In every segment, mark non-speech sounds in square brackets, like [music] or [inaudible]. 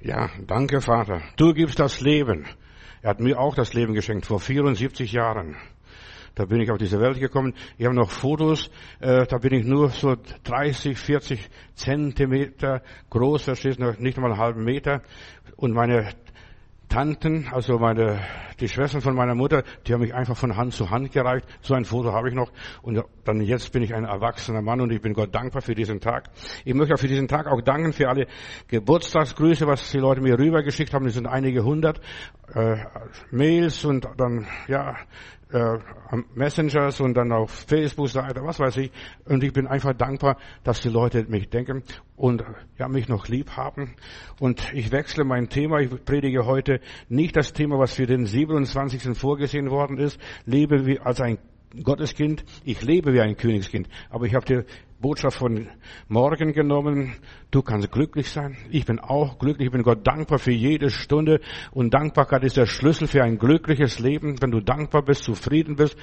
Ja, danke Vater. Du gibst das Leben. Er hat mir auch das Leben geschenkt vor 74 Jahren. Da bin ich auf diese Welt gekommen. Ich habe noch Fotos, äh, da bin ich nur so 30, 40 Zentimeter groß, verstehst du, nicht einmal einen halben Meter. Und meine Tanten, also meine, die Schwestern von meiner Mutter, die haben mich einfach von Hand zu Hand gereicht. So ein Foto habe ich noch. Und dann jetzt bin ich ein erwachsener Mann und ich bin Gott dankbar für diesen Tag. Ich möchte auch für diesen Tag auch danken für alle Geburtstagsgrüße, was die Leute mir rübergeschickt haben. Das sind einige hundert äh, Mails und dann ja äh, Messengers und dann auf Facebook-Seite, was weiß ich. Und ich bin einfach dankbar, dass die Leute mich denken und ja, mich noch lieb haben. Und ich wechsle mein Thema. Ich predige heute nicht das Thema, was für den 27. vorgesehen worden ist. Lebe wie als ein Gotteskind. Ich lebe wie ein Königskind. Aber ich habe die Botschaft von morgen genommen. Du kannst glücklich sein. Ich bin auch glücklich. Ich bin Gott dankbar für jede Stunde. Und Dankbarkeit ist der Schlüssel für ein glückliches Leben. Wenn du dankbar bist, zufrieden bist.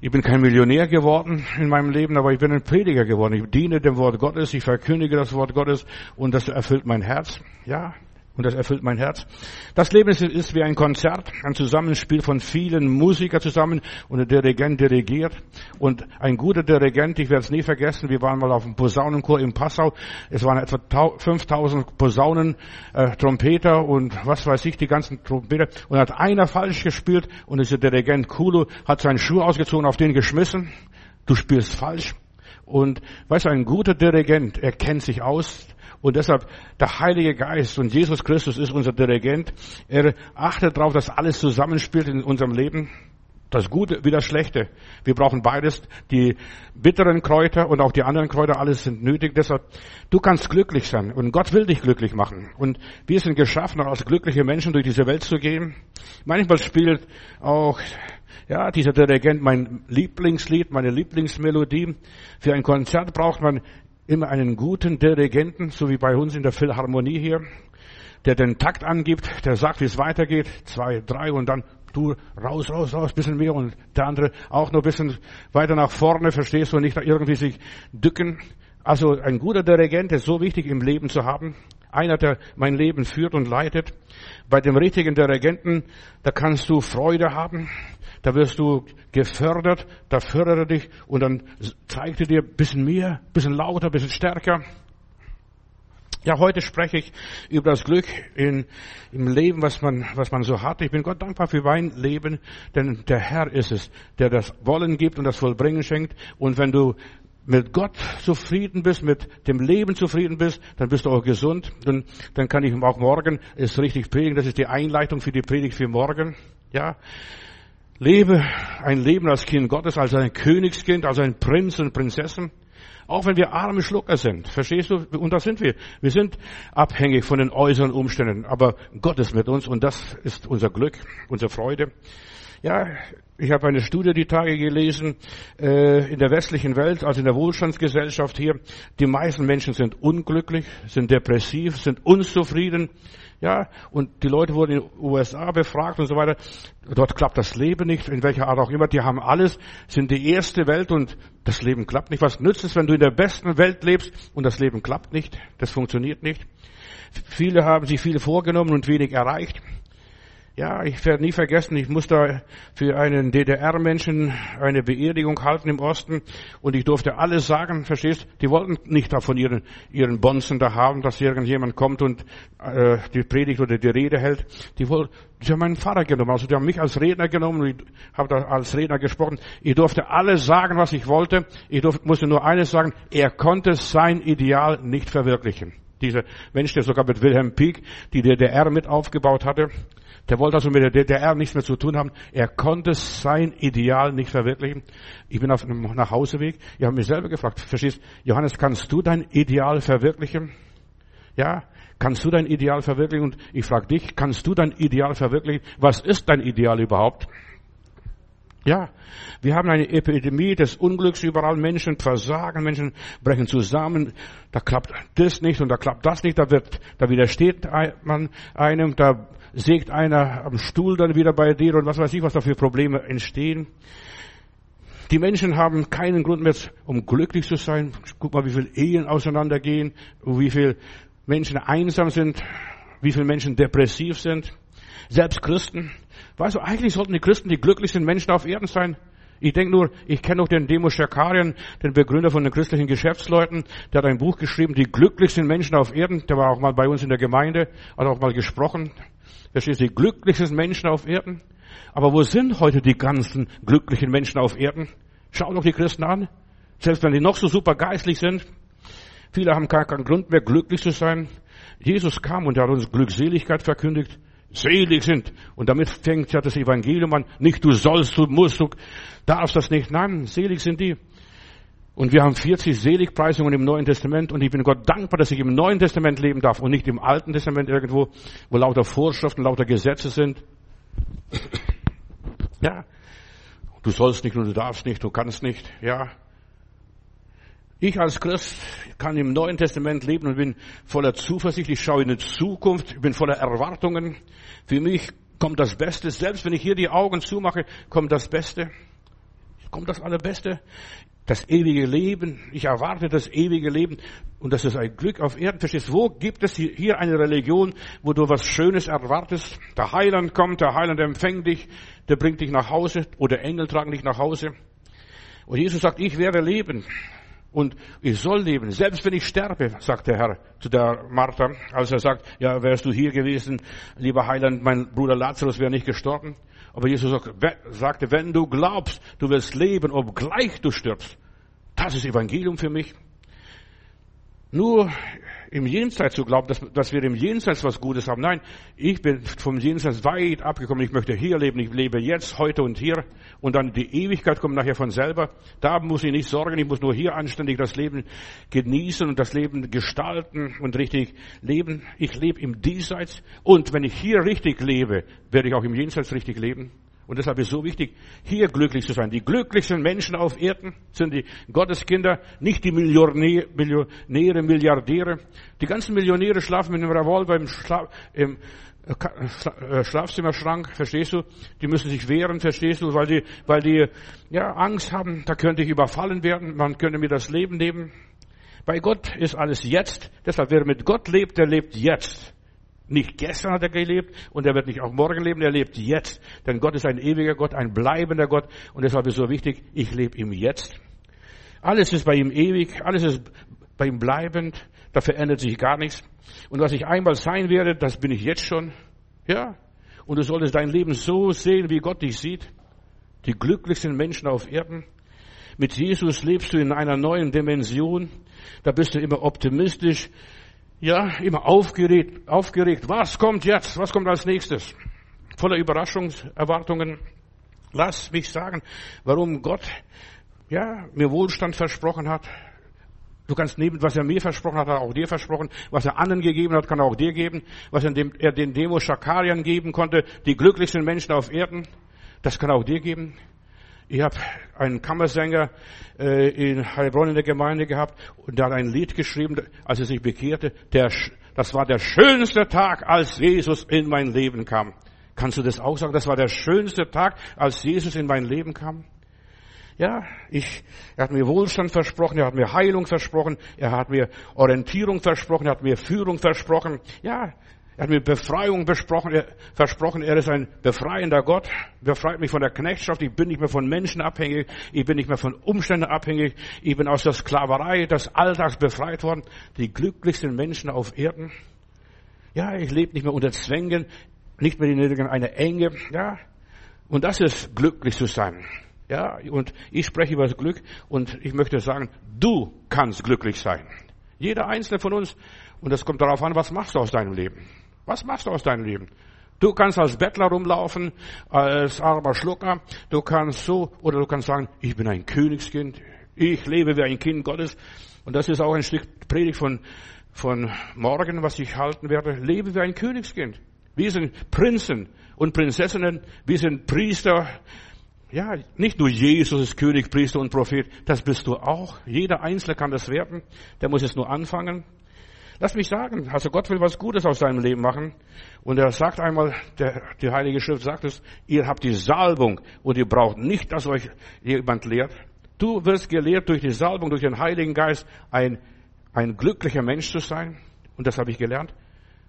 Ich bin kein Millionär geworden in meinem Leben, aber ich bin ein Prediger geworden. Ich diene dem Wort Gottes. Ich verkündige das Wort Gottes. Und das erfüllt mein Herz. Ja, und das erfüllt mein Herz. Das Leben ist wie ein Konzert, ein Zusammenspiel von vielen Musikern zusammen und der Dirigent dirigiert. Und ein guter Dirigent, ich werde es nie vergessen, wir waren mal auf dem Posaunenchor in Passau. Es waren etwa 5000 Posaunen, äh, Trompeter und was weiß ich, die ganzen Trompeter. Und hat einer falsch gespielt und dieser Dirigent Kulu hat seinen Schuh ausgezogen, auf den geschmissen. Du spielst falsch. Und weißt du, ein guter Dirigent, er kennt sich aus, und deshalb der Heilige Geist und Jesus Christus ist unser Dirigent. Er achtet darauf, dass alles zusammenspielt in unserem Leben. Das Gute wie das Schlechte. Wir brauchen beides. Die bitteren Kräuter und auch die anderen Kräuter, alles sind nötig. Deshalb, du kannst glücklich sein. Und Gott will dich glücklich machen. Und wir sind geschaffen, als glückliche Menschen durch diese Welt zu gehen. Manchmal spielt auch ja, dieser Dirigent mein Lieblingslied, meine Lieblingsmelodie. Für ein Konzert braucht man immer einen guten Dirigenten, so wie bei uns in der Philharmonie hier, der den Takt angibt, der sagt, wie es weitergeht, zwei, drei und dann du raus, raus, raus, bisschen mehr und der andere auch noch ein bisschen weiter nach vorne, verstehst du, nicht irgendwie sich dücken. Also ein guter Dirigent ist so wichtig im Leben zu haben. Einer, der mein Leben führt und leitet. Bei dem richtigen Dirigenten, da kannst du Freude haben da wirst du gefördert, da fördert er dich und dann zeigt er dir ein bisschen mehr, ein bisschen lauter, ein bisschen stärker. Ja, heute spreche ich über das Glück in, im Leben, was man, was man so hat. Ich bin Gott dankbar für mein Leben, denn der Herr ist es, der das Wollen gibt und das Vollbringen schenkt. Und wenn du mit Gott zufrieden bist, mit dem Leben zufrieden bist, dann bist du auch gesund. Dann, dann kann ich auch morgen es richtig predigen. Das ist die Einleitung für die Predigt für morgen. Ja, Lebe ein Leben als Kind Gottes, als ein Königskind, als ein Prinz und Prinzessin. Auch wenn wir arme Schlucker sind. Verstehst du? Und das sind wir. Wir sind abhängig von den äußeren Umständen. Aber Gott ist mit uns und das ist unser Glück, unsere Freude. Ja, ich habe eine Studie die Tage gelesen äh, in der westlichen Welt, also in der Wohlstandsgesellschaft hier. Die meisten Menschen sind unglücklich, sind depressiv, sind unzufrieden. Ja, und die Leute wurden in den USA befragt und so weiter. Dort klappt das Leben nicht, in welcher Art auch immer. Die haben alles, sind die erste Welt und das Leben klappt nicht. Was nützt es, wenn du in der besten Welt lebst und das Leben klappt nicht? Das funktioniert nicht. Viele haben sich viel vorgenommen und wenig erreicht. Ja, ich werde nie vergessen, ich musste für einen DDR-Menschen eine Beerdigung halten im Osten und ich durfte alles sagen, verstehst? Die wollten nicht davon ihren, ihren Bonzen da haben, dass irgendjemand kommt und äh, die Predigt oder die Rede hält. Die wollten, sie haben meinen Vater genommen, also die haben mich als Redner genommen und ich habe da als Redner gesprochen. Ich durfte alles sagen, was ich wollte. Ich durfte, musste nur eines sagen, er konnte sein Ideal nicht verwirklichen. Dieser Mensch, der sogar mit Wilhelm Pieck die DDR mit aufgebaut hatte, der wollte also mit der DDR nichts mehr zu tun haben. Er konnte sein Ideal nicht verwirklichen. Ich bin auf einem Nachhauseweg. Ich habe mich selber gefragt, verstehst, Johannes, kannst du dein Ideal verwirklichen? Ja, kannst du dein Ideal verwirklichen? Und ich frage dich, kannst du dein Ideal verwirklichen? Was ist dein Ideal überhaupt? Ja, wir haben eine Epidemie des Unglücks überall. Menschen versagen, Menschen brechen zusammen. Da klappt das nicht und da klappt das nicht. Da wird, da widersteht man einem, da sägt einer am Stuhl dann wieder bei dir und was weiß ich, was da für Probleme entstehen. Die Menschen haben keinen Grund mehr, um glücklich zu sein. Guck mal, wie viele Ehen auseinandergehen, wie viele Menschen einsam sind. wie viele Menschen depressiv sind. Selbst Christen. Weißt du, eigentlich sollten die Christen die glücklichsten Menschen auf Erden sein. Ich denke nur, ich kenne noch den Demo Schakarian, den Begründer von den christlichen Geschäftsleuten. Der hat ein Buch geschrieben, die glücklichsten Menschen auf Erden. Der war auch mal bei uns in der Gemeinde, hat auch mal gesprochen. Das ist die glücklichsten Menschen auf Erden. Aber wo sind heute die ganzen glücklichen Menschen auf Erden? Schau doch die Christen an. Selbst wenn die noch so super geistlich sind. Viele haben gar keinen Grund mehr, glücklich zu sein. Jesus kam und hat uns Glückseligkeit verkündigt. Selig sind. Und damit fängt ja das Evangelium an. Nicht du sollst, du musst, du darfst das nicht. Nein, selig sind die. Und wir haben 40 Seligpreisungen im Neuen Testament und ich bin Gott dankbar, dass ich im Neuen Testament leben darf und nicht im Alten Testament irgendwo, wo lauter Vorschriften, lauter Gesetze sind. Ja, du sollst nicht und du darfst nicht, du kannst nicht. Ja, ich als Christ kann im Neuen Testament leben und bin voller Zuversicht. Ich schaue in die Zukunft, ich bin voller Erwartungen. Für mich kommt das Beste. Selbst wenn ich hier die Augen zumache, kommt das Beste. Kommt das Allerbeste. Das ewige Leben. Ich erwarte das ewige Leben. Und das ist ein Glück auf Erden. Verstehst? Wo gibt es hier eine Religion, wo du was Schönes erwartest? Der Heiland kommt, der Heiland empfängt dich, der bringt dich nach Hause oder Engel tragen dich nach Hause. Und Jesus sagt, ich werde leben. Und ich soll leben, selbst wenn ich sterbe, sagt der Herr zu der Martha, als er sagt, ja, wärst du hier gewesen, lieber Heiland, mein Bruder Lazarus wäre nicht gestorben. Aber Jesus sagte, wenn du glaubst, du wirst leben, obgleich du stirbst. Das ist Evangelium für mich. Nur im Jenseits zu glauben, dass, dass wir im Jenseits was Gutes haben. Nein, ich bin vom Jenseits weit abgekommen. Ich möchte hier leben. Ich lebe jetzt, heute und hier. Und dann die Ewigkeit kommt nachher von selber. Da muss ich nicht sorgen. Ich muss nur hier anständig das Leben genießen und das Leben gestalten und richtig leben. Ich lebe im Diesseits. Und wenn ich hier richtig lebe, werde ich auch im Jenseits richtig leben. Und deshalb ist es so wichtig, hier glücklich zu sein. Die glücklichsten Menschen auf Erden sind die Gotteskinder, nicht die Millionäre, Milliardäre. Die ganzen Millionäre schlafen mit einem Revolver im, Schla im äh, äh, Schlafzimmerschrank, verstehst du? Die müssen sich wehren, verstehst du? Weil die, weil die, ja, Angst haben, da könnte ich überfallen werden, man könnte mir das Leben nehmen. Bei Gott ist alles jetzt. Deshalb, wer mit Gott lebt, der lebt jetzt. Nicht gestern hat er gelebt und er wird nicht auch morgen leben, er lebt jetzt. Denn Gott ist ein ewiger Gott, ein bleibender Gott und deshalb ist es so wichtig, ich lebe ihm jetzt. Alles ist bei ihm ewig, alles ist bei ihm bleibend, da verändert sich gar nichts. Und was ich einmal sein werde, das bin ich jetzt schon. Ja. Und du solltest dein Leben so sehen, wie Gott dich sieht. Die glücklichsten Menschen auf Erden. Mit Jesus lebst du in einer neuen Dimension. Da bist du immer optimistisch ja, immer aufgeregt, aufgeregt. Was kommt jetzt? Was kommt als nächstes? Voller Überraschungserwartungen. Lass mich sagen, warum Gott, ja, mir Wohlstand versprochen hat. Du kannst neben, was er mir versprochen hat, hat er auch dir versprochen. Was er anderen gegeben hat, kann er auch dir geben. Was er, dem, er den Demo Schakarian geben konnte, die glücklichsten Menschen auf Erden, das kann er auch dir geben. Ich habe einen Kammersänger äh, in Heilbronn in der Gemeinde gehabt und der hat ein Lied geschrieben, als er sich bekehrte. Der, das war der schönste Tag, als Jesus in mein Leben kam. Kannst du das auch sagen? Das war der schönste Tag, als Jesus in mein Leben kam. Ja, ich, er hat mir Wohlstand versprochen, er hat mir Heilung versprochen, er hat mir Orientierung versprochen, er hat mir Führung versprochen. Ja, er hat mir Befreiung besprochen, er, versprochen, er ist ein befreiender Gott, befreit mich von der Knechtschaft, ich bin nicht mehr von Menschen abhängig, ich bin nicht mehr von Umständen abhängig, ich bin aus der Sklaverei des Alltags befreit worden, die glücklichsten Menschen auf Erden. Ja, ich lebe nicht mehr unter Zwängen, nicht mehr in irgendeiner Enge, ja. Und das ist glücklich zu sein. Ja, und ich spreche über das Glück und ich möchte sagen, du kannst glücklich sein. Jeder einzelne von uns. Und es kommt darauf an, was machst du aus deinem Leben? Was machst du aus deinem Leben? Du kannst als Bettler rumlaufen, als armer Schlucker. Du kannst so, oder du kannst sagen, ich bin ein Königskind. Ich lebe wie ein Kind Gottes. Und das ist auch ein Stück Predigt von, von morgen, was ich halten werde. Lebe wie ein Königskind. Wir sind Prinzen und Prinzessinnen. Wir sind Priester. Ja, nicht nur Jesus ist König, Priester und Prophet. Das bist du auch. Jeder Einzelne kann das werden. Der muss es nur anfangen. Lass mich sagen, also Gott will was Gutes aus deinem Leben machen. Und er sagt einmal, der, die Heilige Schrift sagt es, ihr habt die Salbung und ihr braucht nicht, dass euch jemand lehrt. Du wirst gelehrt durch die Salbung, durch den Heiligen Geist, ein, ein glücklicher Mensch zu sein. Und das habe ich gelernt.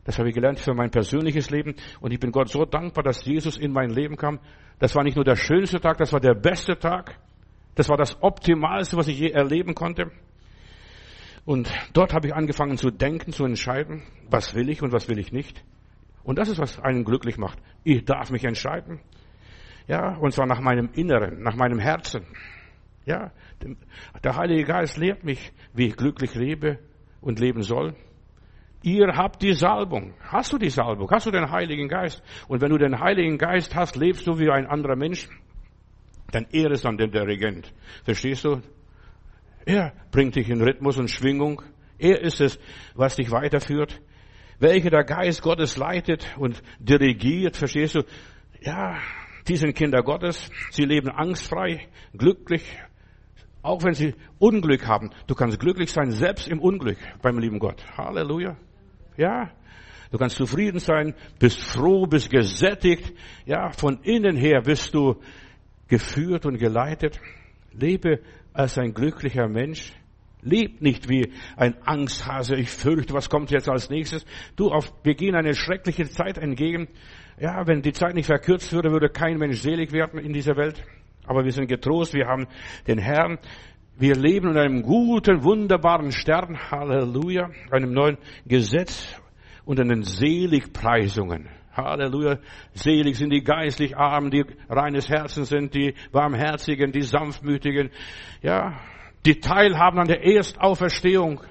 Das habe ich gelernt für mein persönliches Leben. Und ich bin Gott so dankbar, dass Jesus in mein Leben kam. Das war nicht nur der schönste Tag, das war der beste Tag. Das war das Optimalste, was ich je erleben konnte. Und dort habe ich angefangen zu denken, zu entscheiden, was will ich und was will ich nicht. Und das ist, was einen glücklich macht. Ich darf mich entscheiden. Ja, und zwar nach meinem Inneren, nach meinem Herzen. Ja, der Heilige Geist lehrt mich, wie ich glücklich lebe und leben soll. Ihr habt die Salbung. Hast du die Salbung? Hast du den Heiligen Geist? Und wenn du den Heiligen Geist hast, lebst du wie ein anderer Mensch. Dann er ist dann der Dirigent. Verstehst du? Er bringt dich in Rhythmus und Schwingung. Er ist es, was dich weiterführt. Welche der Geist Gottes leitet und dirigiert, verstehst du? Ja, die sind Kinder Gottes. Sie leben angstfrei, glücklich, auch wenn sie Unglück haben. Du kannst glücklich sein, selbst im Unglück beim lieben Gott. Halleluja. Ja, du kannst zufrieden sein, bist froh, bist gesättigt. Ja, von innen her bist du geführt und geleitet. Lebe als ein glücklicher Mensch. Leb nicht wie ein Angsthase. Ich fürchte, was kommt jetzt als nächstes. Du, auf, wir gehen eine schreckliche Zeit entgegen. Ja, wenn die Zeit nicht verkürzt würde, würde kein Mensch selig werden in dieser Welt. Aber wir sind getrost. Wir haben den Herrn. Wir leben in einem guten, wunderbaren Stern, Halleluja, einem neuen Gesetz und in den Seligpreisungen. Halleluja. Selig sind die geistlich Armen, die reines Herzen sind, die warmherzigen, die sanftmütigen. Ja, die teilhaben an der Erstauferstehung.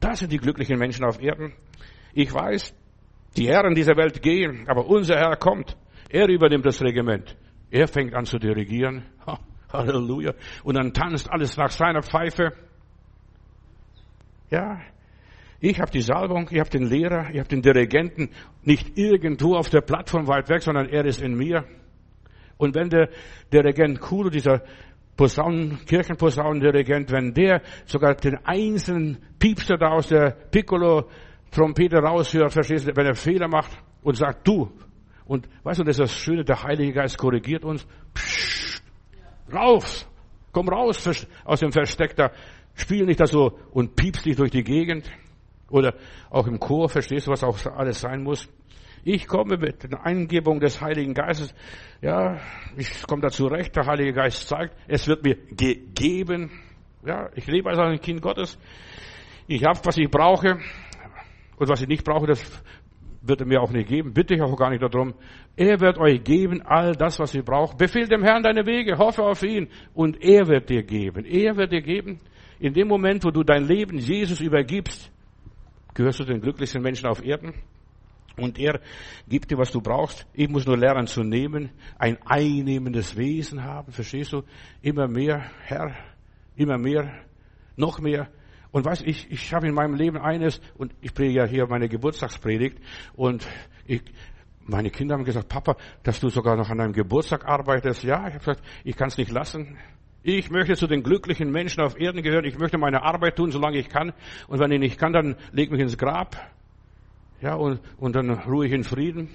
Das sind die glücklichen Menschen auf Erden. Ich weiß, die Herren dieser Welt gehen, aber unser Herr kommt. Er übernimmt das Regiment. Er fängt an zu dirigieren. Halleluja. Und dann tanzt alles nach seiner Pfeife. Ja, ich habe die Salbung, ich habe den Lehrer, ich habe den Dirigenten nicht irgendwo auf der Plattform weit weg, sondern er ist in mir. Und wenn der Dirigent Kulo, dieser Posaunen, Kirchenposaunendirigent, wenn der sogar den einzelnen Piepster da aus der Piccolo-Trompete raushört, verstehst du, wenn er Fehler macht und sagt, du, und weißt du, das ist das Schöne, der Heilige Geist korrigiert uns. Psst, raus, komm raus aus dem Versteck da. Spiel nicht da so und piepst dich durch die Gegend. Oder auch im Chor, verstehst du, was auch alles sein muss? Ich komme mit der Eingebung des Heiligen Geistes. Ja, ich komme dazu recht. Der Heilige Geist zeigt, es wird mir gegeben. Ja, ich lebe als ein Kind Gottes. Ich habe, was ich brauche. Und was ich nicht brauche, das wird er mir auch nicht geben. Bitte ich auch gar nicht darum. Er wird euch geben all das, was ihr braucht. Befehl dem Herrn deine Wege, hoffe auf ihn und er wird dir geben. Er wird dir geben. In dem Moment, wo du dein Leben Jesus übergibst, gehörst du den glücklichsten Menschen auf Erden. Und er gibt dir, was du brauchst. Ich muss nur lernen zu nehmen, ein einnehmendes Wesen haben. Verstehst du? Immer mehr, Herr, immer mehr, noch mehr. Und weißt, ich, ich habe in meinem Leben eines, und ich predige ja hier meine Geburtstagspredigt, und ich, meine Kinder haben gesagt, Papa, dass du sogar noch an deinem Geburtstag arbeitest. Ja, ich habe gesagt, ich kann es nicht lassen. Ich möchte zu den glücklichen Menschen auf Erden gehören. Ich möchte meine Arbeit tun, solange ich kann. Und wenn ich nicht kann, dann leg mich ins Grab. Ja, und, und dann ruhe ich in Frieden.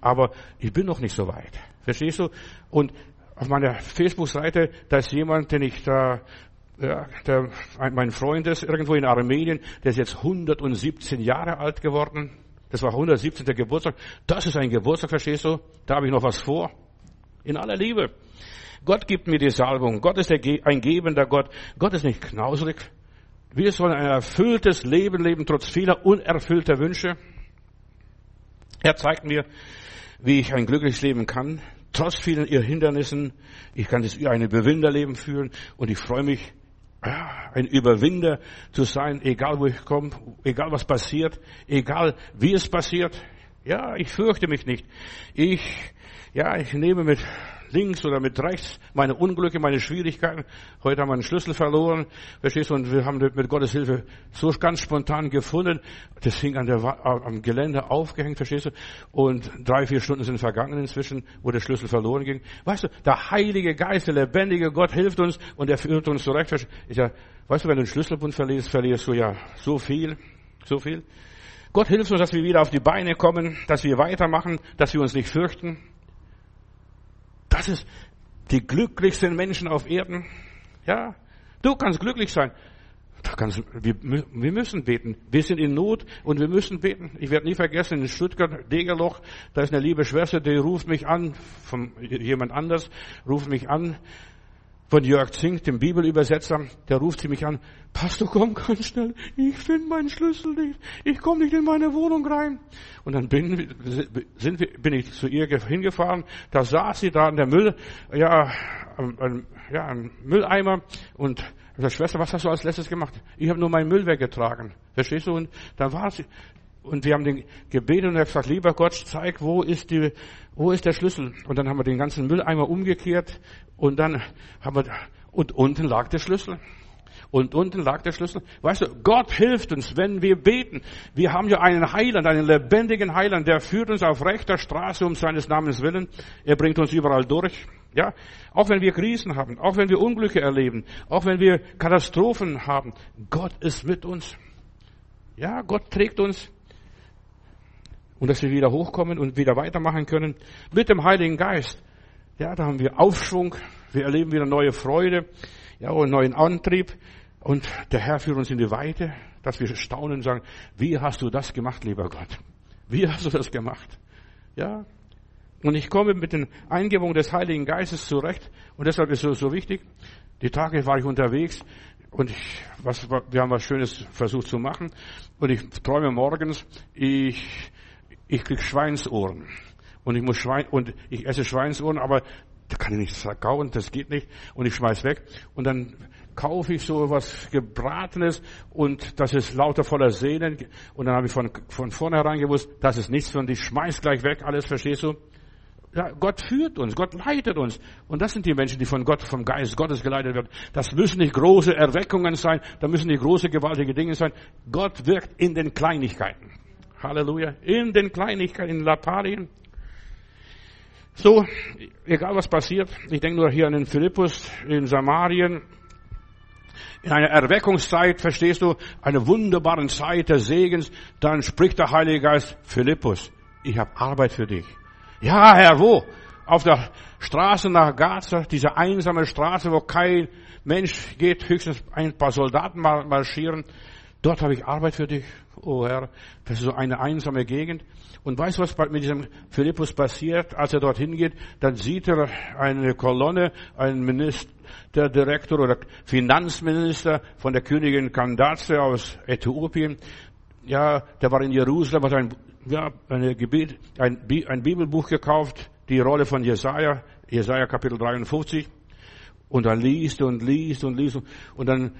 Aber ich bin noch nicht so weit. Verstehst du? Und auf meiner Facebook-Seite, da ist jemand, den ich da ja, der, mein Freund ist irgendwo in Armenien, der ist jetzt 117 Jahre alt geworden. Das war 117. Geburtstag. Das ist ein Geburtstag, verstehst du? Da habe ich noch was vor. In aller Liebe. Gott gibt mir die Salbung. Gott ist ein gebender Gott. Gott ist nicht knausrig. Wir sollen ein erfülltes Leben leben, trotz vieler unerfüllter Wünsche. Er zeigt mir, wie ich ein glückliches Leben kann, trotz vielen Hindernissen. Ich kann das ein Bewinderleben führen und ich freue mich, ein Überwinder zu sein, egal wo ich komme, egal was passiert, egal wie es passiert. Ja, ich fürchte mich nicht. Ich, ja, ich nehme mit links oder mit rechts, meine Unglücke, meine Schwierigkeiten. Heute haben wir einen Schlüssel verloren, verstehst du, und wir haben mit Gottes Hilfe so ganz spontan gefunden. Das hing an der, am Gelände aufgehängt, verstehst du, und drei, vier Stunden sind vergangen inzwischen, wo der Schlüssel verloren ging. Weißt du, der Heilige Geist, der lebendige Gott hilft uns und er führt uns zurecht. Ich sag, weißt du, wenn du einen Schlüsselbund verlierst, verlierst du ja so viel, so viel. Gott hilft uns, dass wir wieder auf die Beine kommen, dass wir weitermachen, dass wir uns nicht fürchten. Das ist die glücklichsten Menschen auf Erden. Ja, du kannst glücklich sein. ganz, wir, wir müssen beten. Wir sind in Not und wir müssen beten. Ich werde nie vergessen, in Stuttgart, Degerloch, da ist eine liebe Schwester, die ruft mich an, von jemand anders, ruft mich an, von Jörg Zink, dem Bibelübersetzer, der ruft sie mich an, Pastor, komm ganz schnell, ich finde meinen Schlüssel nicht, ich komme nicht in meine Wohnung rein. Und dann bin, sind bin ich zu ihr hingefahren, da saß sie da in der Müll, ja, ein, ja, ein Mülleimer und ich Schwester, was hast du als letztes gemacht? Ich habe nur meinen Müll weggetragen. Verstehst du? Und dann war sie, und wir haben den gebetet und er hat gesagt, lieber Gott, zeig, wo ist die, wo ist der Schlüssel? Und dann haben wir den ganzen Mülleimer umgekehrt und dann haben wir, und unten lag der Schlüssel. Und unten lag der Schlüssel. Weißt du, Gott hilft uns, wenn wir beten. Wir haben ja einen Heiland, einen lebendigen Heiland, der führt uns auf rechter Straße um seines Namens willen. Er bringt uns überall durch. Ja, auch wenn wir Krisen haben, auch wenn wir Unglücke erleben, auch wenn wir Katastrophen haben, Gott ist mit uns. Ja, Gott trägt uns. Und dass wir wieder hochkommen und wieder weitermachen können mit dem Heiligen Geist. Ja, da haben wir Aufschwung, wir erleben wieder neue Freude, ja, und neuen Antrieb. Und der Herr führt uns in die Weite, dass wir staunen und sagen, wie hast du das gemacht, lieber Gott? Wie hast du das gemacht? Ja, und ich komme mit den Eingebungen des Heiligen Geistes zurecht. Und deshalb ist es so wichtig. Die Tage war ich unterwegs und ich, was, wir haben was Schönes versucht zu machen. Und ich träume morgens, ich, ich krieg Schweinsohren. Und ich muss Schwein, und ich esse Schweinsohren, aber da kann ich nicht kauen, das geht nicht. Und ich schmeiß weg. Und dann kaufe ich so was Gebratenes und das ist lauter voller Sehnen. Und dann habe ich von, von vornherein gewusst, das ist nichts und ich schmeiß gleich weg, alles, verstehst du? Ja, Gott führt uns, Gott leitet uns. Und das sind die Menschen, die von Gott, vom Geist Gottes geleitet werden. Das müssen nicht große Erweckungen sein, da müssen nicht große, gewaltige Dinge sein. Gott wirkt in den Kleinigkeiten. Halleluja. In den Kleinigkeiten, in Lappalien. So, egal was passiert, ich denke nur hier an den Philippus in Samarien, in einer Erweckungszeit, verstehst du, eine wunderbare Zeit des Segens, dann spricht der Heilige Geist, Philippus, ich habe Arbeit für dich. Ja, Herr, wo? Auf der Straße nach Gaza, diese einsame Straße, wo kein Mensch geht, höchstens ein paar Soldaten marschieren. Dort habe ich Arbeit für dich, oh Herr. Das ist so eine einsame Gegend. Und weißt du, was mit diesem Philippus passiert, als er dorthin geht? Dann sieht er eine Kolonne, einen Minister, Direktor oder Finanzminister von der Königin Candace aus Äthiopien. Ja, der war in Jerusalem, hat ein ja, eine Gebet, ein, ein Bibelbuch gekauft, die Rolle von Jesaja, Jesaja Kapitel 53. Und dann liest und liest und liest. Und dann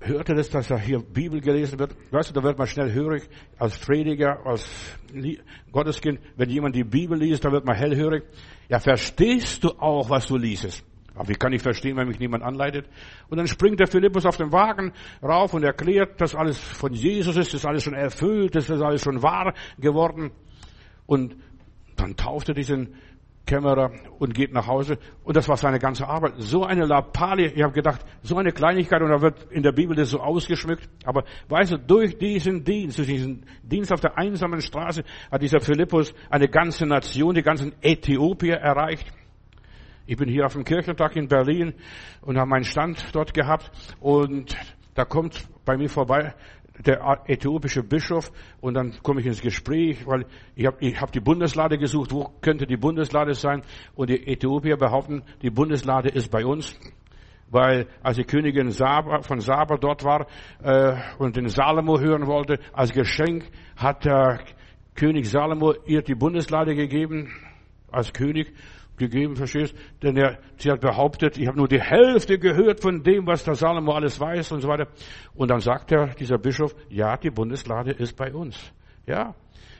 hörte das, dass da hier Bibel gelesen wird. Weißt du, da wird man schnell hörig als Prediger, als Gotteskind. Wenn jemand die Bibel liest, da wird man hellhörig. Ja, verstehst du auch, was du liest? Aber wie kann ich verstehen, wenn mich niemand anleitet? Und dann springt der Philippus auf den Wagen rauf und erklärt, dass alles von Jesus ist, dass alles schon erfüllt, dass das alles schon wahr geworden. Und dann tauft er diesen Kämmerer und geht nach Hause. Und das war seine ganze Arbeit. So eine Lappalie, ich habe gedacht, so eine Kleinigkeit, und da wird in der Bibel das so ausgeschmückt. Aber weißt du, durch diesen Dienst, durch diesen Dienst auf der einsamen Straße, hat dieser Philippus eine ganze Nation, die ganzen Äthiopier erreicht. Ich bin hier auf dem Kirchentag in Berlin und habe meinen Stand dort gehabt und da kommt bei mir vorbei der äthiopische Bischof und dann komme ich ins Gespräch, weil ich habe ich hab die Bundeslade gesucht, wo könnte die Bundeslade sein? Und die Äthiopier behaupten, die Bundeslade ist bei uns, weil als die Königin Saba, von Saba dort war äh, und den Salomo hören wollte, als Geschenk hat der König Salomo ihr die Bundeslade gegeben als König gegeben, verstehst? Denn er, sie hat behauptet, ich habe nur die Hälfte gehört von dem, was der Salomo alles weiß und so weiter. Und dann sagt er, dieser Bischof, ja, die Bundeslade ist bei uns. Ja.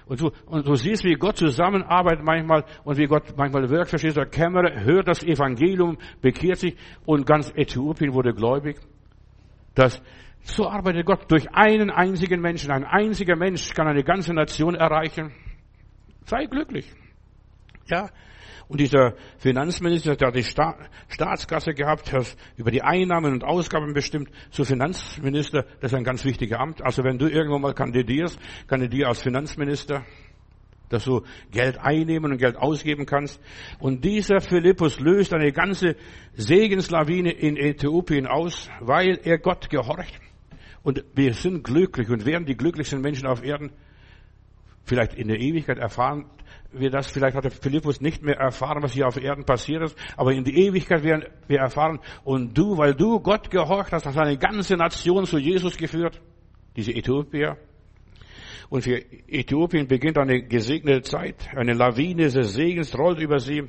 Und du, und du siehst, wie Gott zusammenarbeitet manchmal und wie Gott manchmal wirkt, verstehst du? Der Kämmerer hört das Evangelium, bekehrt sich und ganz Äthiopien wurde gläubig. Das, so arbeitet Gott durch einen einzigen Menschen. Ein einziger Mensch kann eine ganze Nation erreichen. Sei glücklich. Ja, und dieser Finanzminister, der die Sta Staatskasse gehabt, hat über die Einnahmen und Ausgaben bestimmt. Zu Finanzminister, das ist ein ganz wichtiger Amt. Also wenn du irgendwann mal kandidierst, kandidier als Finanzminister, dass du Geld einnehmen und Geld ausgeben kannst. Und dieser Philippus löst eine ganze Segenslawine in Äthiopien aus, weil er Gott gehorcht. Und wir sind glücklich und werden die glücklichsten Menschen auf Erden. Vielleicht in der Ewigkeit erfahren wir das. Vielleicht hat der Philippus nicht mehr erfahren, was hier auf Erden passiert ist. Aber in die Ewigkeit werden wir erfahren. Und du, weil du Gott gehorcht hast, hast eine ganze Nation zu Jesus geführt. Diese Äthiopier. Und für Äthiopien beginnt eine gesegnete Zeit. Eine Lawine des Segens rollt über sie.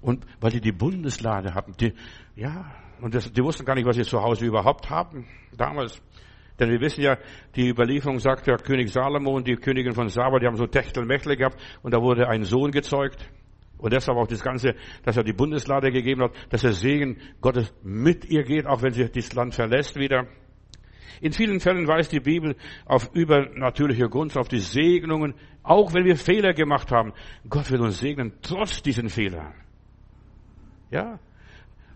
Und weil die die Bundeslade hatten, die, ja, und das, die wussten gar nicht, was sie zu Hause überhaupt haben, damals. Denn wir wissen ja, die Überlieferung sagt ja, König Salomo und die Königin von Saba, die haben so Techtelmechtel gehabt und da wurde ein Sohn gezeugt. Und deshalb auch das Ganze, dass er die Bundeslade gegeben hat, dass der Segen Gottes mit ihr geht, auch wenn sie das Land verlässt wieder. In vielen Fällen weist die Bibel auf übernatürliche Gunst, auf die Segnungen, auch wenn wir Fehler gemacht haben. Gott will uns segnen, trotz diesen Fehlern. Ja.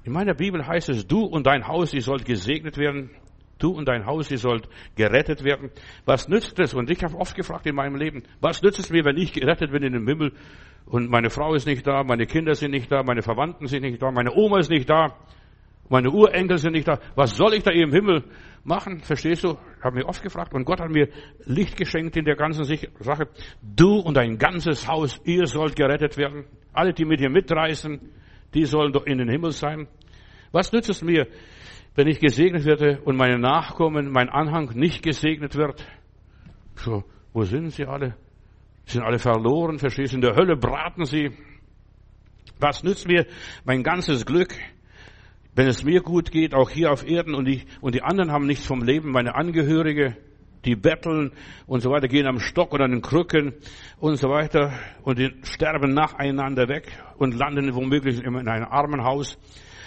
In meiner Bibel heißt es, du und dein Haus, ihr sollt gesegnet werden. Du und dein Haus, ihr sollt gerettet werden. Was nützt es? Und ich habe oft gefragt in meinem Leben, was nützt es mir, wenn ich gerettet bin in den Himmel und meine Frau ist nicht da, meine Kinder sind nicht da, meine Verwandten sind nicht da, meine Oma ist nicht da, meine Urenkel sind nicht da. Was soll ich da im Himmel machen? Verstehst du? Ich habe mich oft gefragt. Und Gott hat mir Licht geschenkt in der ganzen Sache. Du und dein ganzes Haus, ihr sollt gerettet werden. Alle, die mit dir mitreisen, die sollen doch in den Himmel sein. Was nützt es mir, wenn ich gesegnet werde und meine Nachkommen, mein Anhang nicht gesegnet wird? So, wo sind sie alle? Sind alle verloren, verstehst du? In der Hölle braten sie. Was nützt mir mein ganzes Glück, wenn es mir gut geht, auch hier auf Erden und die, und die anderen haben nichts vom Leben, meine Angehörige, die betteln und so weiter, gehen am Stock oder an den Krücken und so weiter und die sterben nacheinander weg und landen womöglich in einem Armenhaus